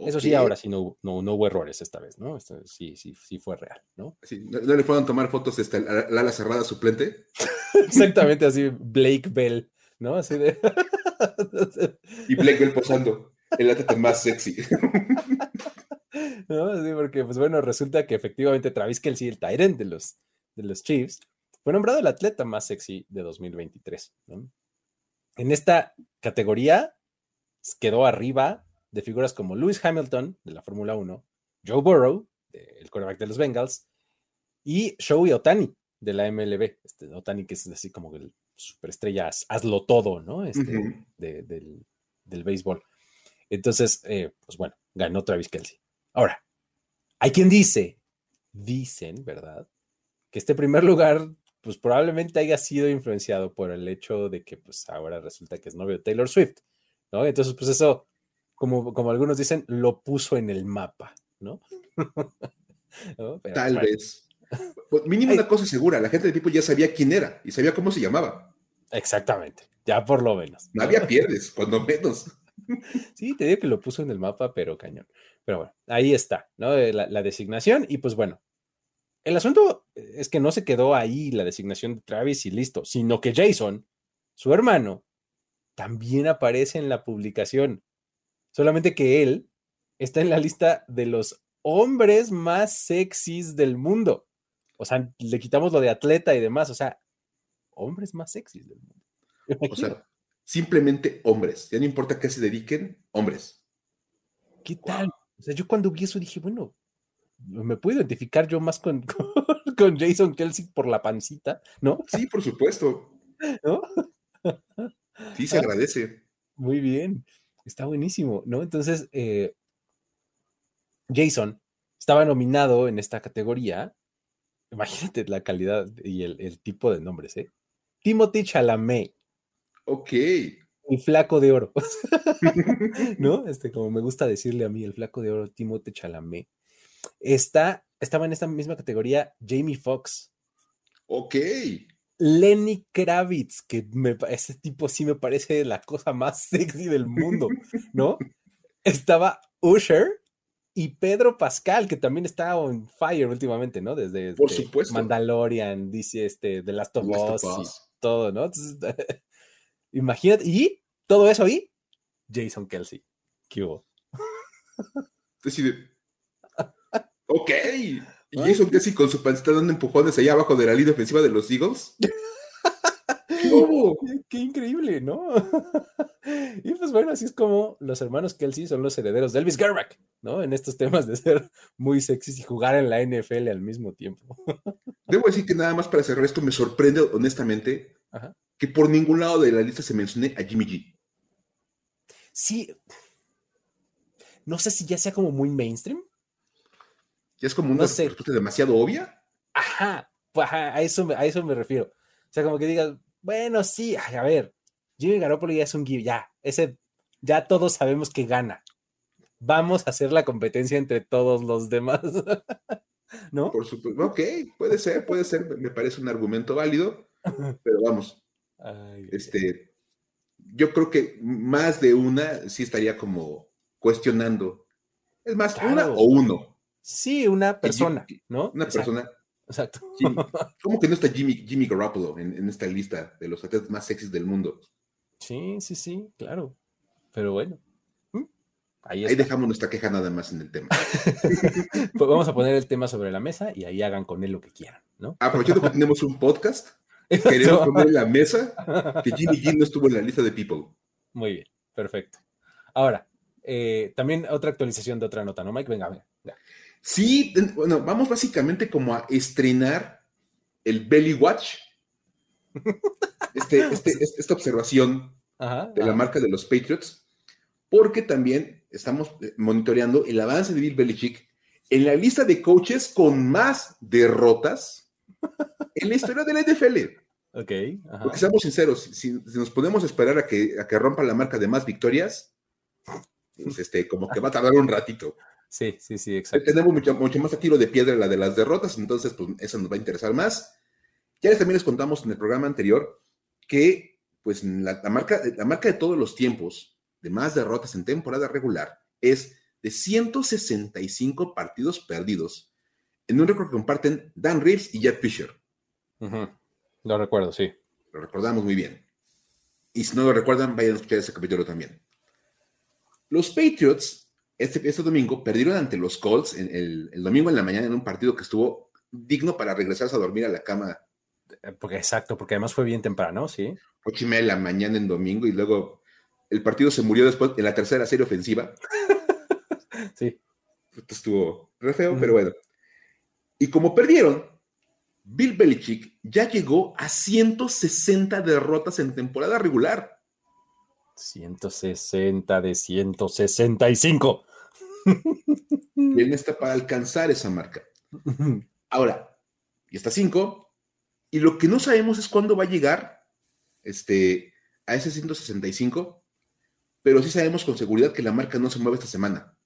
Eso sí, ahora sí no, no, hubo errores esta vez, ¿no? sí, sí, sí fue real, ¿no? ¿no, le fueron tomar fotos este, la ala cerrada suplente? <laughs> Exactamente así, Blake Bell, ¿no? Así de... <laughs> y Blake Bell posando, el atleta más sexy. <laughs> ¿No? Sí, porque, pues bueno, resulta que efectivamente Travis Kelsey, el Tyrant de los, de los Chiefs, fue nombrado el atleta más sexy de 2023, ¿no? En esta categoría quedó arriba de figuras como Lewis Hamilton de la Fórmula 1, Joe Burrow, el quarterback de los Bengals, y Shoei Otani de la MLB. Este, Otani que es así como el superestrella, hazlo todo, ¿no? Este, del, béisbol. Entonces, eh, pues bueno, ganó Travis Kelsey. Ahora, hay quien dice, dicen, ¿verdad? Que este primer lugar, pues probablemente haya sido influenciado por el hecho de que, pues ahora resulta que es novio de Taylor Swift, ¿no? Entonces, pues eso, como, como algunos dicen, lo puso en el mapa, ¿no? <laughs> Tal vez. Pues, mínimo una cosa segura, la gente de People ya sabía quién era y sabía cómo se llamaba. Exactamente, ya por lo menos. ¿no? había pierdes, cuando menos. <laughs> Sí, te digo que lo puso en el mapa, pero cañón. Pero bueno, ahí está, ¿no? Eh, la, designación y pues bueno, el asunto es que no se quedó ahí la designación de Travis y listo, sino que Jason, su hermano, también aparece en la publicación. Solamente que él está en la lista de los hombres más sexys del mundo. O sea, le quitamos lo de atleta y demás. O sea, hombres más sexys del mundo. O sea, simplemente hombres. Ya no importa qué se dediquen, hombres. ¿Qué tal? O sea, yo cuando vi eso dije, bueno, me puedo identificar yo más con, <laughs> con, Jason Kelsey por la pancita, ¿no? Sí, por supuesto. ¿No? Sí, se agradece. Muy bien, está buenísimo, ¿no? Entonces, eh, Jason estaba nominado en esta categoría. Imagínate la calidad y el, tipo de nombres, ¿eh? Timothy Chalamet. Ok. El flaco de oro. <laughs> ¿No? Este, como me gusta decirle a mí, el flaco de oro, Timothy Chalamet. Está, estaba en esta misma categoría Jamie Foxx. Ok. Lenny Kravitz, que ese tipo sí me parece la cosa más <laughs> sexy del mundo, ¿no? Estaba Usher y Pedro Pascal, que también está on fire últimamente, ¿no? Desde, Por supuesto. Mandalorian, dice este, The Last of, Us, y todo, ¿no? <laughs> imagínate, y todo eso ahí, Jason Kelsey. ¿Qué hubo? <laughs> ok. ¿Y Jason Kelsey con su pancita dando empujones allá abajo de la línea ofensiva de los Eagles? <laughs> Qué, increíble, ¿no? <laughs> y pues bueno, así es como los hermanos Kelsey son los herederos de Elvis Gerback, ¿no? En estos temas de ser muy sexys y jugar en la NFL al mismo tiempo. <laughs> Debo decir que nada más para cerrar esto me sorprende honestamente que por ningún lado de la lista se mencione a Jimmy G. Sí. No sé si ya sea como muy mainstream. Ya es como una respuesta demasiado obvia. Ajá, pues, a, eso, a eso me refiero. O sea, como que digas, bueno, sí, a ver, Jimmy Garoppolo ya es un give, ya, ese, ya todos sabemos que gana. Vamos a hacer la competencia entre todos los demás. <laughs> ¿No? Por supuesto, ok, puede ser, puede ser, me parece un argumento válido, pero vamos, este, yo creo que más de una sí estaría como cuestionando. Es más, una o uno. Sí, una persona, ¿no? Una persona Exacto. <laughs> ¿Cómo que no está Jimmy, Jimmy Garoppolo en, esta lista de los atletas más sexys del mundo? Sí, sí, sí, claro. Pero bueno. Ahí, dejamos nuestra queja nada más en el tema. <laughs> pues vamos a poner el tema sobre la mesa y ahí hagan con él lo que quieran, ¿no? Aprovechando que tenemos un podcast, <laughs> queremos poner en la mesa que Jimmy G no estuvo en la lista de People. Muy bien, perfecto. Ahora, eh, también otra actualización de otra nota, ¿no, Mike? Venga, venga. Sí, bueno, vamos básicamente como a estrenar el Belly Watch. <laughs> Este, este, este, esta observación de la marca de los Patriots, porque también estamos eh, monitoreando el avance de Bill Belichick en la lista de coaches con más derrotas en la historia de la NFL. Ok. Porque seamos sinceros, si, nos podemos esperar a que, a que rompa la marca de más victorias, pues este, como que va a tardar un ratito. Sí, sí, sí, exacto. Tenemos mucho, mucho más a tiro de piedra la de las derrotas, entonces, pues eso nos va a interesar más. Ya les también les contamos en el programa anterior que, pues, la, marca, la marca de todos los tiempos de más derrotas en temporada regular es de 165 partidos perdidos, en un récord que comparten Dan Reeves y Jeff Fisher. Lo recuerdo, sí. Lo recordamos muy bien. Y si no lo recuerdan, vayan a escuchar ese capítulo también. Los Patriots este, este, domingo perdieron ante los Colts el, domingo en la mañana en un partido que estuvo digno para regresarse a dormir a la cama Porque, exacto, porque además fue bien temprano, ¿sí? Ocho y media de la mañana en domingo y luego el partido se murió después en la tercera serie ofensiva. <laughs> sí. Esto estuvo re feo, pero bueno. Y como perdieron, Bill Belichick ya llegó a 160 derrotas en temporada regular. 160 de 165. <laughs> Él está para alcanzar esa marca. Ahora, y está 5. Y lo que no sabemos es cuándo va a llegar este, a ese 165. Pero sí sabemos con seguridad que la marca no se mueve esta semana.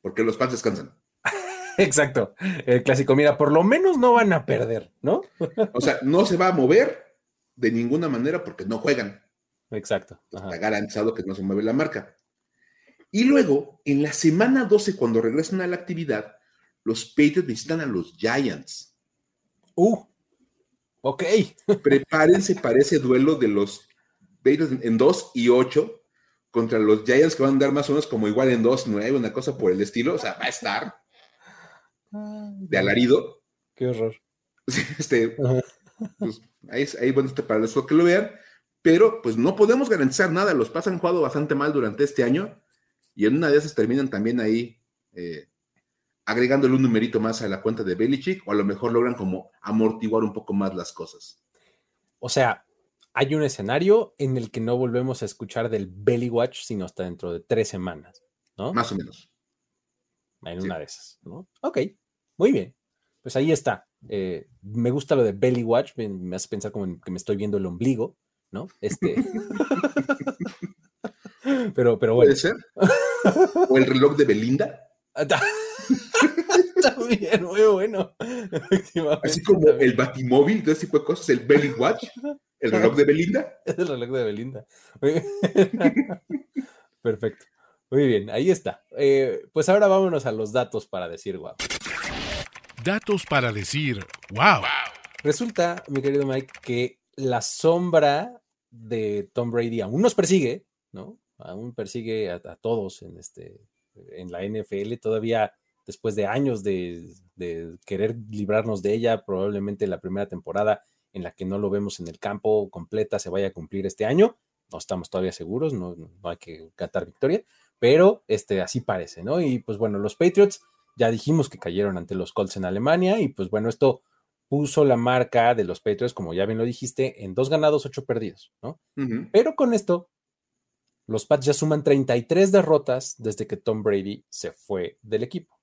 Porque los fans descansan. <laughs> Exacto. El clásico, mira, por lo menos no van a perder, ¿no? <laughs> o sea, no se va a mover de ninguna manera porque no juegan. Exacto. Está garantizado que no se mueve la marca. Y luego, en la semana 12, cuando regresan a la actividad, los Patriots visitan a los Giants. Uh, ok. <laughs> Prepárense para ese duelo de los Patriots en 2 y 8 contra los Giants que van a andar más o menos como igual en 2, 9, una cosa por el estilo. O sea, va a estar de alarido. Qué horror. <laughs> Este, pues, ahí, ahí bueno, este, para los que lo vean, pero pues no podemos garantizar nada. Los pasan han jugado bastante mal durante este año y en una de esas terminan también ahí eh, agregándole un numerito más a la cuenta de Belichick o a lo mejor logran como amortiguar un poco más las cosas. O sea, hay un escenario en el que no volvemos a escuchar del Belly Watch sino hasta dentro de tres semanas, ¿no? Más o menos. En una de esas, ¿no? Ok, muy bien. Pues ahí está. Eh, me gusta lo de Belly Watch, me, hace pensar como que me estoy viendo el ombligo, ¿no? Este. <laughs> <laughs> pero, pero bueno. ¿Puede ser? <laughs> ¿O el reloj de Belinda? <laughs> También, muy bueno. Así como el Batimóvil, todo ese tipo de cosas, el Belly Watch, el reloj de Belinda. <laughs> Es el reloj de Belinda. <laughs> Perfecto. Muy bien, ahí está. Eh, pues ahora vámonos a los datos para decir wow. Datos para decir wow. Resulta, mi querido Mike, que la sombra de Tom Brady aún nos persigue, ¿no? Aún persigue a, todos en, este, en la NFL. Todavía después de años de, querer librarnos de ella, probablemente la primera temporada en la que no lo vemos en el campo completa se vaya a cumplir este año. No estamos todavía seguros, no, no hay que cantar victoria, pero este, así parece, ¿no? Y pues bueno, los Patriots ya dijimos que cayeron ante los Colts en Alemania y pues bueno, esto puso la marca de los Patriots, como ya bien lo dijiste, en dos ganados, ocho perdidos, ¿no? Pero con esto, los Pats ya suman 33 derrotas desde que Tom Brady se fue del equipo.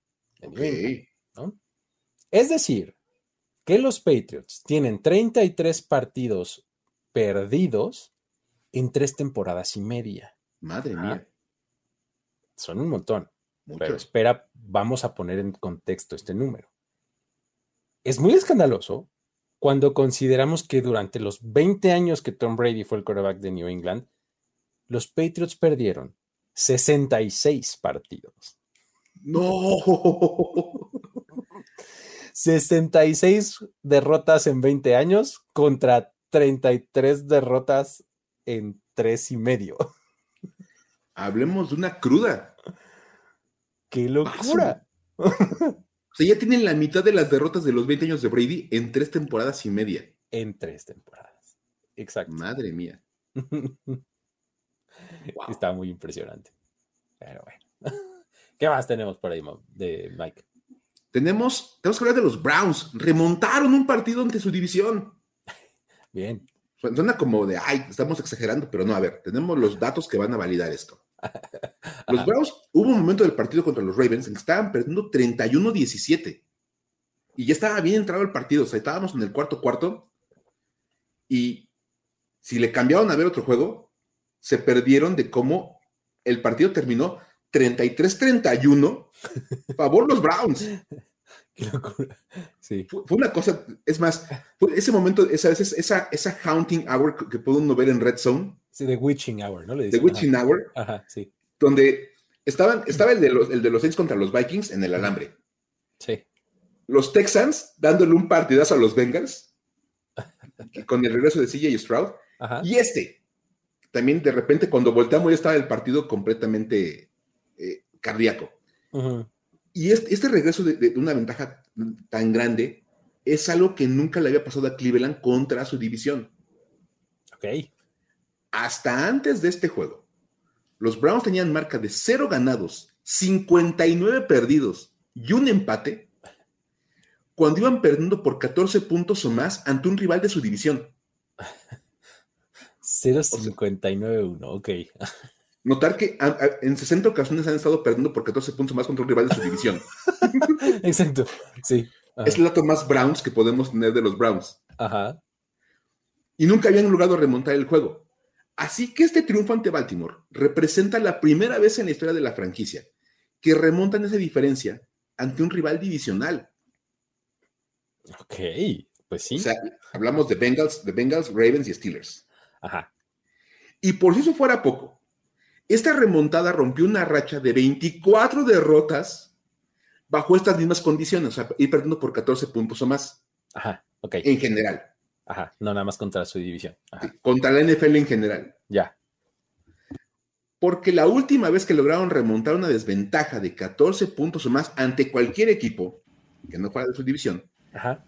Es decir, que los Patriots tienen 33 partidos perdidos en tres temporadas y media. Madre mía. Son un montón. Pero espera, vamos a poner en contexto este número. Es muy escandaloso cuando consideramos que durante los 20 años que Tom Brady fue el quarterback de New England, los Patriots perdieron 66 partidos. No. <laughs> 66 derrotas en 20 años contra 33 derrotas en tres y medio. Hablemos de una cruda. ¡Qué locura! o sea, ya tienen la mitad de las derrotas de los 20 años de Brady en tres temporadas y media. En tres temporadas. Exacto. Madre mía. <laughs> Está muy impresionante. Pero bueno. <laughs> ¿Qué más tenemos por ahí, de Mike? Tenemos, tenemos que hablar de los Browns. Remontaron un partido ante su división. Bien. Suena como de, ay, estamos exagerando, pero no, a ver, tenemos los datos que van a validar esto. <laughs> Los Browns, hubo un momento del partido contra los Ravens en que estaban perdiendo 31-17. Y ya estaba bien entrado el partido, o sea, estábamos en el cuarto cuarto. Y si le cambiaron a ver otro juego, se perdieron de cómo el partido terminó 33-31. Favor los Browns. <laughs> Qué locura. Sí. Fue, una cosa, es más, ese momento, esa, esa, esa haunting hour que puede uno ver en Red Zone. Sí, The Witching Hour, ¿no? Le The Witching Hour. Ajá, sí. Donde estaban, estaba el de, los, el de los Saints contra los Vikings en el alambre. Sí. Los Texans dándole un partidazo a los Bengals <laughs> con el regreso de CJ Stroud. Ajá. Y este, también de repente cuando volteamos ya estaba el partido completamente eh, cardíaco. Y este, regreso de, una ventaja tan grande es algo que nunca le había pasado a Cleveland contra su división. Ok. Hasta antes de este juego, los Browns tenían marca de 0 ganados, 59 perdidos y un empate cuando iban perdiendo por 14 puntos o más ante un rival de su división. <laughs> 0.59-1, ok. <laughs> Notar que en 60 ocasiones han estado perdiendo por 14 puntos más contra un rival de su división. <laughs> Exacto, sí. Es el dato más Browns que podemos tener de los Browns. Ajá. Y nunca habían logrado remontar el juego. Así que este triunfo ante Baltimore representa la primera vez en la historia de la franquicia que remontan esa diferencia ante un rival divisional. Ok, pues sí. O sea, hablamos de Bengals, de Bengals, Ravens y Steelers. Ajá. Y por si eso fuera poco, esta remontada rompió una racha de 24 derrotas bajo estas mismas condiciones, o sea, ir perdiendo por 14 puntos o más. Ajá, ok. En general. Ajá, no nada más contra su división. contra la NFL en general. Ya. Porque la última vez que lograron remontar una desventaja de 14 puntos o más ante cualquier equipo que no fuera de su división,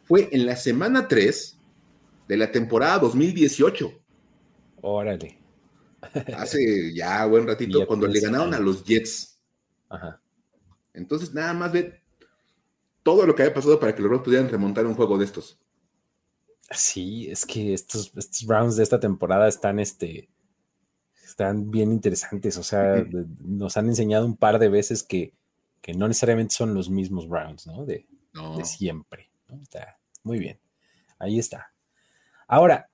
fue en la semana 3 de la temporada 2018. Órale. Hace ya buen ratito, cuando le ganaron a los Jets. Ajá. Entonces, nada más ve todo lo que había pasado para que los Browns pudieran remontar un juego de estos. Sí, es que estos, estos Browns de esta temporada están, este, están bien interesantes. O sea, nos han enseñado un par de veces que, que, no necesariamente son los mismos Browns, ¿no? De, de siempre. Está muy bien. Ahí está. Ahora,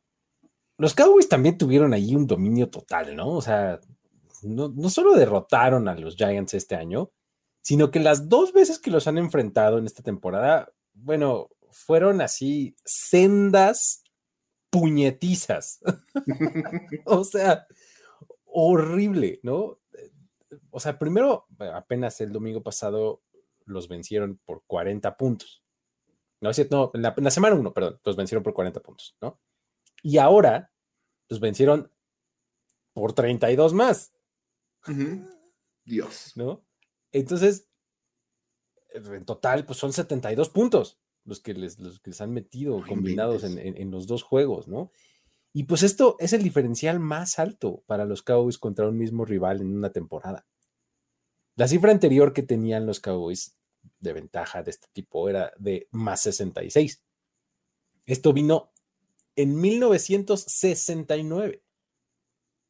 los Cowboys también tuvieron ahí un dominio total, ¿no? O sea, no, solo derrotaron a los Giants este año, sino que las dos veces que los han enfrentado en esta temporada, bueno, fueron así sendas puñetizas. <laughs> o sea, horrible, ¿no? O sea, primero, apenas el domingo pasado los vencieron por 40 puntos. No, es cierto, no, la, semana 1, perdón, los vencieron por 40 puntos, ¿no? Y ahora los vencieron por 32 más. Dios. ¿No? Entonces, en total, pues son 72 puntos los que les, los que les han metido combinados en, los dos juegos, ¿no? Y pues esto es el diferencial más alto para los Cowboys contra un mismo rival en una temporada. La cifra anterior que tenían los Cowboys de ventaja de este tipo era de más 66. Esto vino en 1969,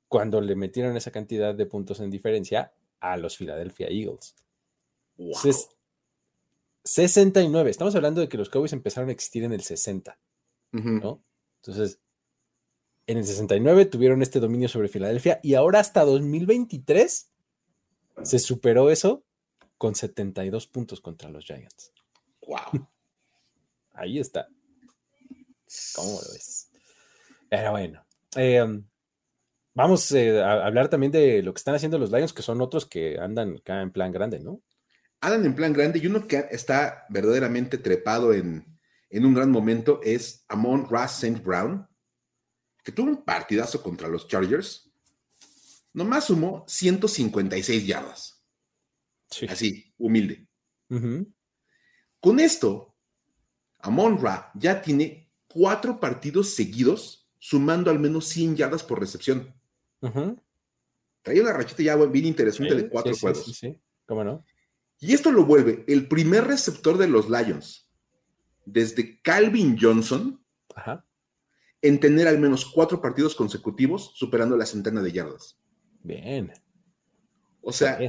cuando le metieron esa cantidad de puntos en diferencia a los Philadelphia Eagles. 69. Estamos hablando de que los Cowboys empezaron a existir en el 60, ¿no? Entonces, en el 69 tuvieron este dominio sobre Filadelfia y ahora hasta 2023 se superó eso con 72 puntos contra los Giants. ¡Wow! <laughs> Ahí está. ¿Cómo lo ves? Pero bueno. Em, vamos eh, a hablar también de lo que están haciendo los Lions, que son otros que andan acá en plan grande, ¿no? Andan en plan grande y uno que está verdaderamente trepado en, un gran momento es Amon Ross St. Brown, que tuvo un partidazo contra los Chargers. Nomás sumó 156 yardas. Así, humilde. Con esto, Amon Ra ya tiene cuatro partidos seguidos, sumando al menos 100 yardas por recepción. Trae una rachita ya bien interesante de cuatro juegos. Sí, sí, cómo no. Y esto lo vuelve el primer receptor de los Lions desde Calvin Johnson en tener al menos cuatro partidos consecutivos superando la centena de yardas. Bien. O sea,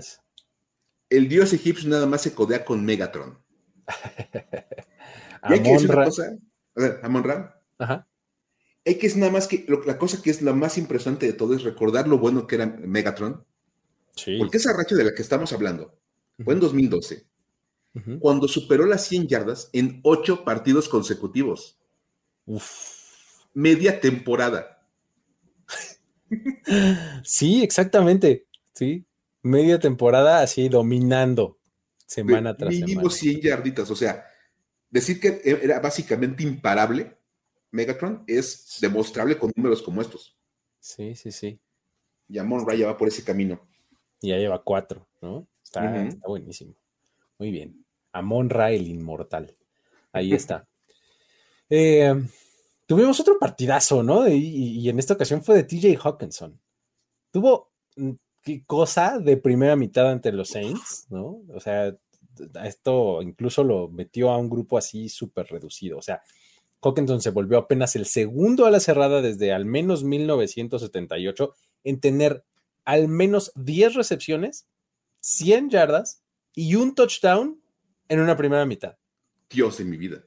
el dios egipcio nada más se codea con Megatron. <laughs> y hay que decir una cosa. A ver, Amon Ra. Ajá. Es nada más que la cosa que es la más impresionante de todo es recordar lo bueno que era Megatron. Sí. Porque esa racha de la que estamos hablando fue en 2012, cuando superó las 100 yardas en ocho partidos consecutivos. Media temporada. Sí, exactamente. Sí, media temporada así dominando semana tras semana. Mínimo 100 yarditas, o sea, decir que era básicamente imparable, Megatron, es demostrable con números como estos. Sí, sí, sí. Y Amon Raya va por ese camino. Ya lleva cuatro, ¿no? Está, buenísimo. Muy bien. Amon Ra, el inmortal. Ahí <laughs> está. Eh, tuvimos otro partidazo, ¿no? Y, en esta ocasión fue de TJ Hawkinson. Tuvo mm, qué cosa de primera mitad ante los Saints, ¿no? O sea, esto incluso lo metió a un grupo así súper reducido. O sea, Hawkinson se volvió apenas el segundo a la cerrada desde al menos 1978 en tener al menos 10 recepciones, 100 yardas y un touchdown en una primera mitad. Dios de mi vida.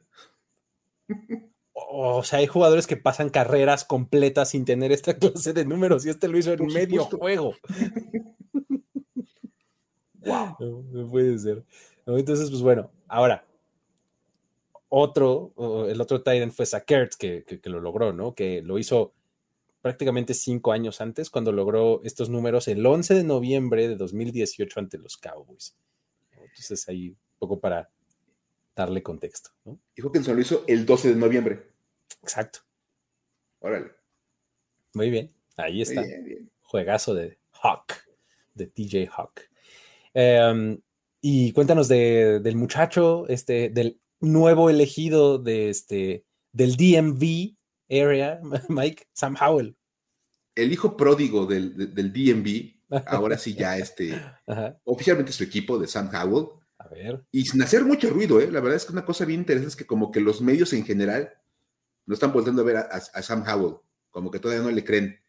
O sea, hay jugadores que pasan carreras completas sin tener esta <laughs> clase de números y este lo hizo en medio juego. <laughs> wow. No, puede ser. Entonces, pues bueno, ahora, otro, el otro Titan fue Sackert que, que, lo logró, ¿no? Que lo hizo prácticamente cinco años antes, cuando logró estos números el 11 de noviembre de 2018 ante los Cowboys. Entonces, ahí un poco para darle contexto. ¿no? Y Hawkinson lo hizo el 12 de noviembre. Exacto. Órale. Muy bien, ahí está. Juegazo de Hawk, de TJ Hawk. Em, y cuéntanos del muchacho, este, del nuevo elegido de este, del DMV area, <laughs> Mike, Sam Howell. El hijo pródigo del, del DMV, ahora sí ya <laughs> este, oficialmente su equipo de Sam Howell, y sin hacer mucho ruido, ¿eh? la verdad es que una cosa bien interesante es que como que los medios en general no están volviendo a ver a, Sam Howell, como que todavía no le creen.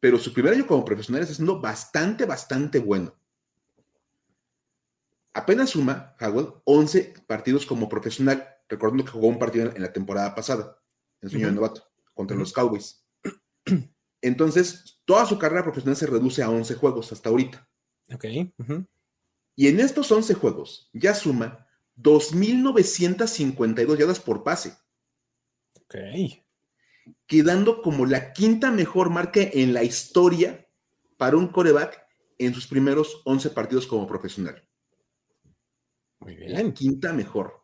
Pero su primer año como profesional es siendo bastante, bastante bueno. Apenas suma Howell 11 partidos como profesional, recordando que jugó un partido en la temporada pasada, en su año de novato, contra los Cowboys. Entonces, toda su carrera profesional se reduce a 11 juegos hasta ahorita. Ok. Y en estos 11 juegos ya suma 2.952 yardas por pase. Ok. Quedando como la quinta mejor marca en la historia para un coreback en sus primeros 11 partidos como profesional. Muy bien. quinta mejor.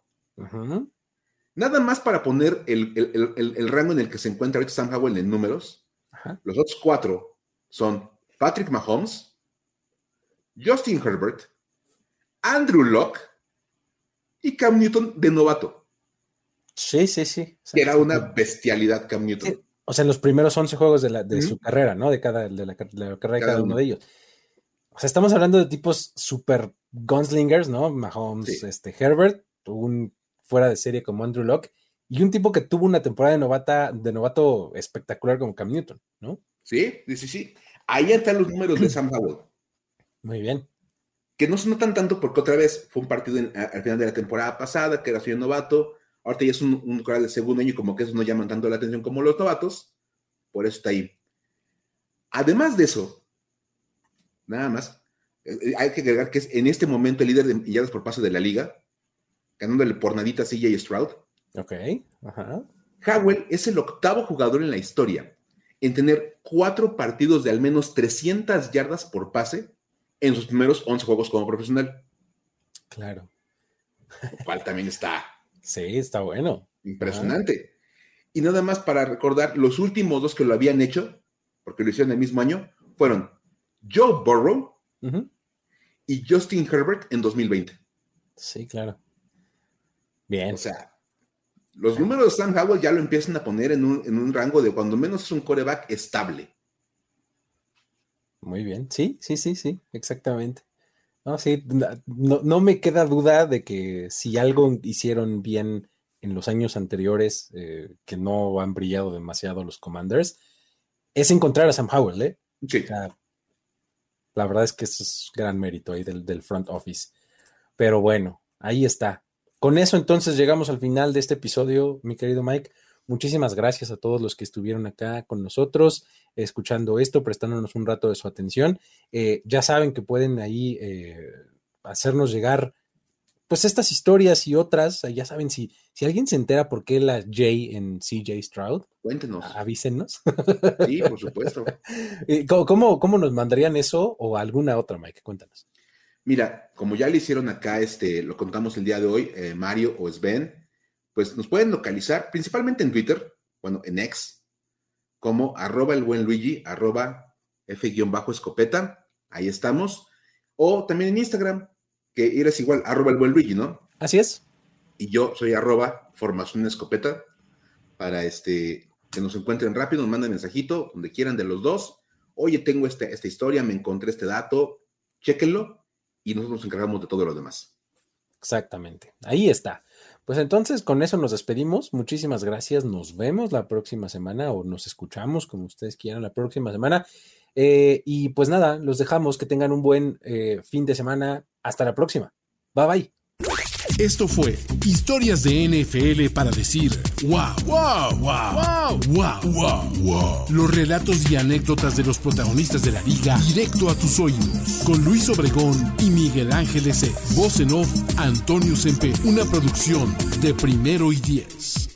Nada más para poner el, rango en el que se encuentra ahorita Sam Howell en números. Los otros cuatro son Patrick Mahomes, Justin Herbert, Andrew Locke y Cam Newton de novato. Sí, sí, sí. Que era una bestialidad Cam Newton. O sea, en los primeros 11 juegos de, su carrera, ¿no? De, cada, de, la, carrera de cada uno. de ellos. O sea, estamos hablando de tipos super gunslingers, ¿no? Mahomes, este, Herbert, un fuera de serie como Andrew Locke, y un tipo que tuvo una temporada de, novata, de novato espectacular como Cam Newton, ¿no? Sí, sí, sí. Ahí están los números de Sam Howell. Muy bien que no se notan tanto porque otra vez fue un partido al final de la temporada pasada, que era suyo novato, ahorita ya es un, un de segundo año y como que eso no llaman tanto la atención como los novatos, por eso está ahí. Además de eso, nada más, eh, eh, hay que agregar que es en este momento el líder de yardas por paso de la liga, ganándole por nadita a CJ Stroud. Ok, ajá. Howell es el octavo jugador en la historia en tener cuatro partidos de al menos 300 yardas por pase en sus primeros 11 juegos como profesional. Claro. Lo cual también está. <laughs> Sí, está bueno. Impresionante. Y nada más para recordar, los últimos dos que lo habían hecho, porque lo hicieron el mismo año, fueron Joe Burrow y Justin Herbert en 2020. Sí, claro. Bien. O sea, los números de Sam Howell ya lo empiezan a poner en un, en un rango de cuando menos es un coreback estable. Muy bien, sí, sí, sí, sí, exactamente. No, sí, no, me queda duda de que si algo hicieron bien en los años anteriores, eh, que no han brillado demasiado los Commanders, es encontrar a Sam Howell, ¿eh? Sí. La verdad es que eso es gran mérito ahí del, del front office. Pero bueno, ahí está. Con eso entonces llegamos al final de este episodio, mi querido Mike. Muchísimas gracias a todos los que estuvieron acá con nosotros, escuchando esto, prestándonos un rato de su atención. Eh, ya saben que pueden ahí eh, hacernos llegar pues estas historias y otras, ya saben, si, si alguien se entera por qué la J en CJ Stroud, cuéntenos. Avísenos. Sí, por supuesto. <laughs> Eh, ¿Cómo, ¿Cómo, nos mandarían eso o alguna otra, Mike? Cuéntanos. Mira, como ya le hicieron acá, este, lo contamos el día de hoy, Mario o Sven, pues nos pueden localizar principalmente en Twitter, bueno, en X, como arroba el buen Luigi, arroba F-escopeta, ahí estamos, o también en Instagram, que eres igual, arroba el buen Luigi, ¿no? Así es. Y yo soy arroba formación escopeta, para este, que nos encuentren rápido, nos manden mensajito, donde quieran de los dos. Oye, tengo este, esta historia, me encontré este dato, chéquenlo y nosotros nos encargamos de todo lo demás. Exactamente, ahí está. Pues entonces con eso nos despedimos. Muchísimas gracias. Nos vemos la próxima semana o nos escuchamos como ustedes quieran la próxima semana. Eh, y pues nada, los dejamos. Que tengan un buen eh, fin de semana. Hasta la próxima. Bye bye. Esto fue Historias de NFL para decir wow, wow, wow, wow, wow, wow, Los relatos y anécdotas de los protagonistas de la liga directo a tus oídos. Con Luis Obregón y Miguel Ángeles E. Voz en off, Antonio Sempe. Una producción de primero y diez.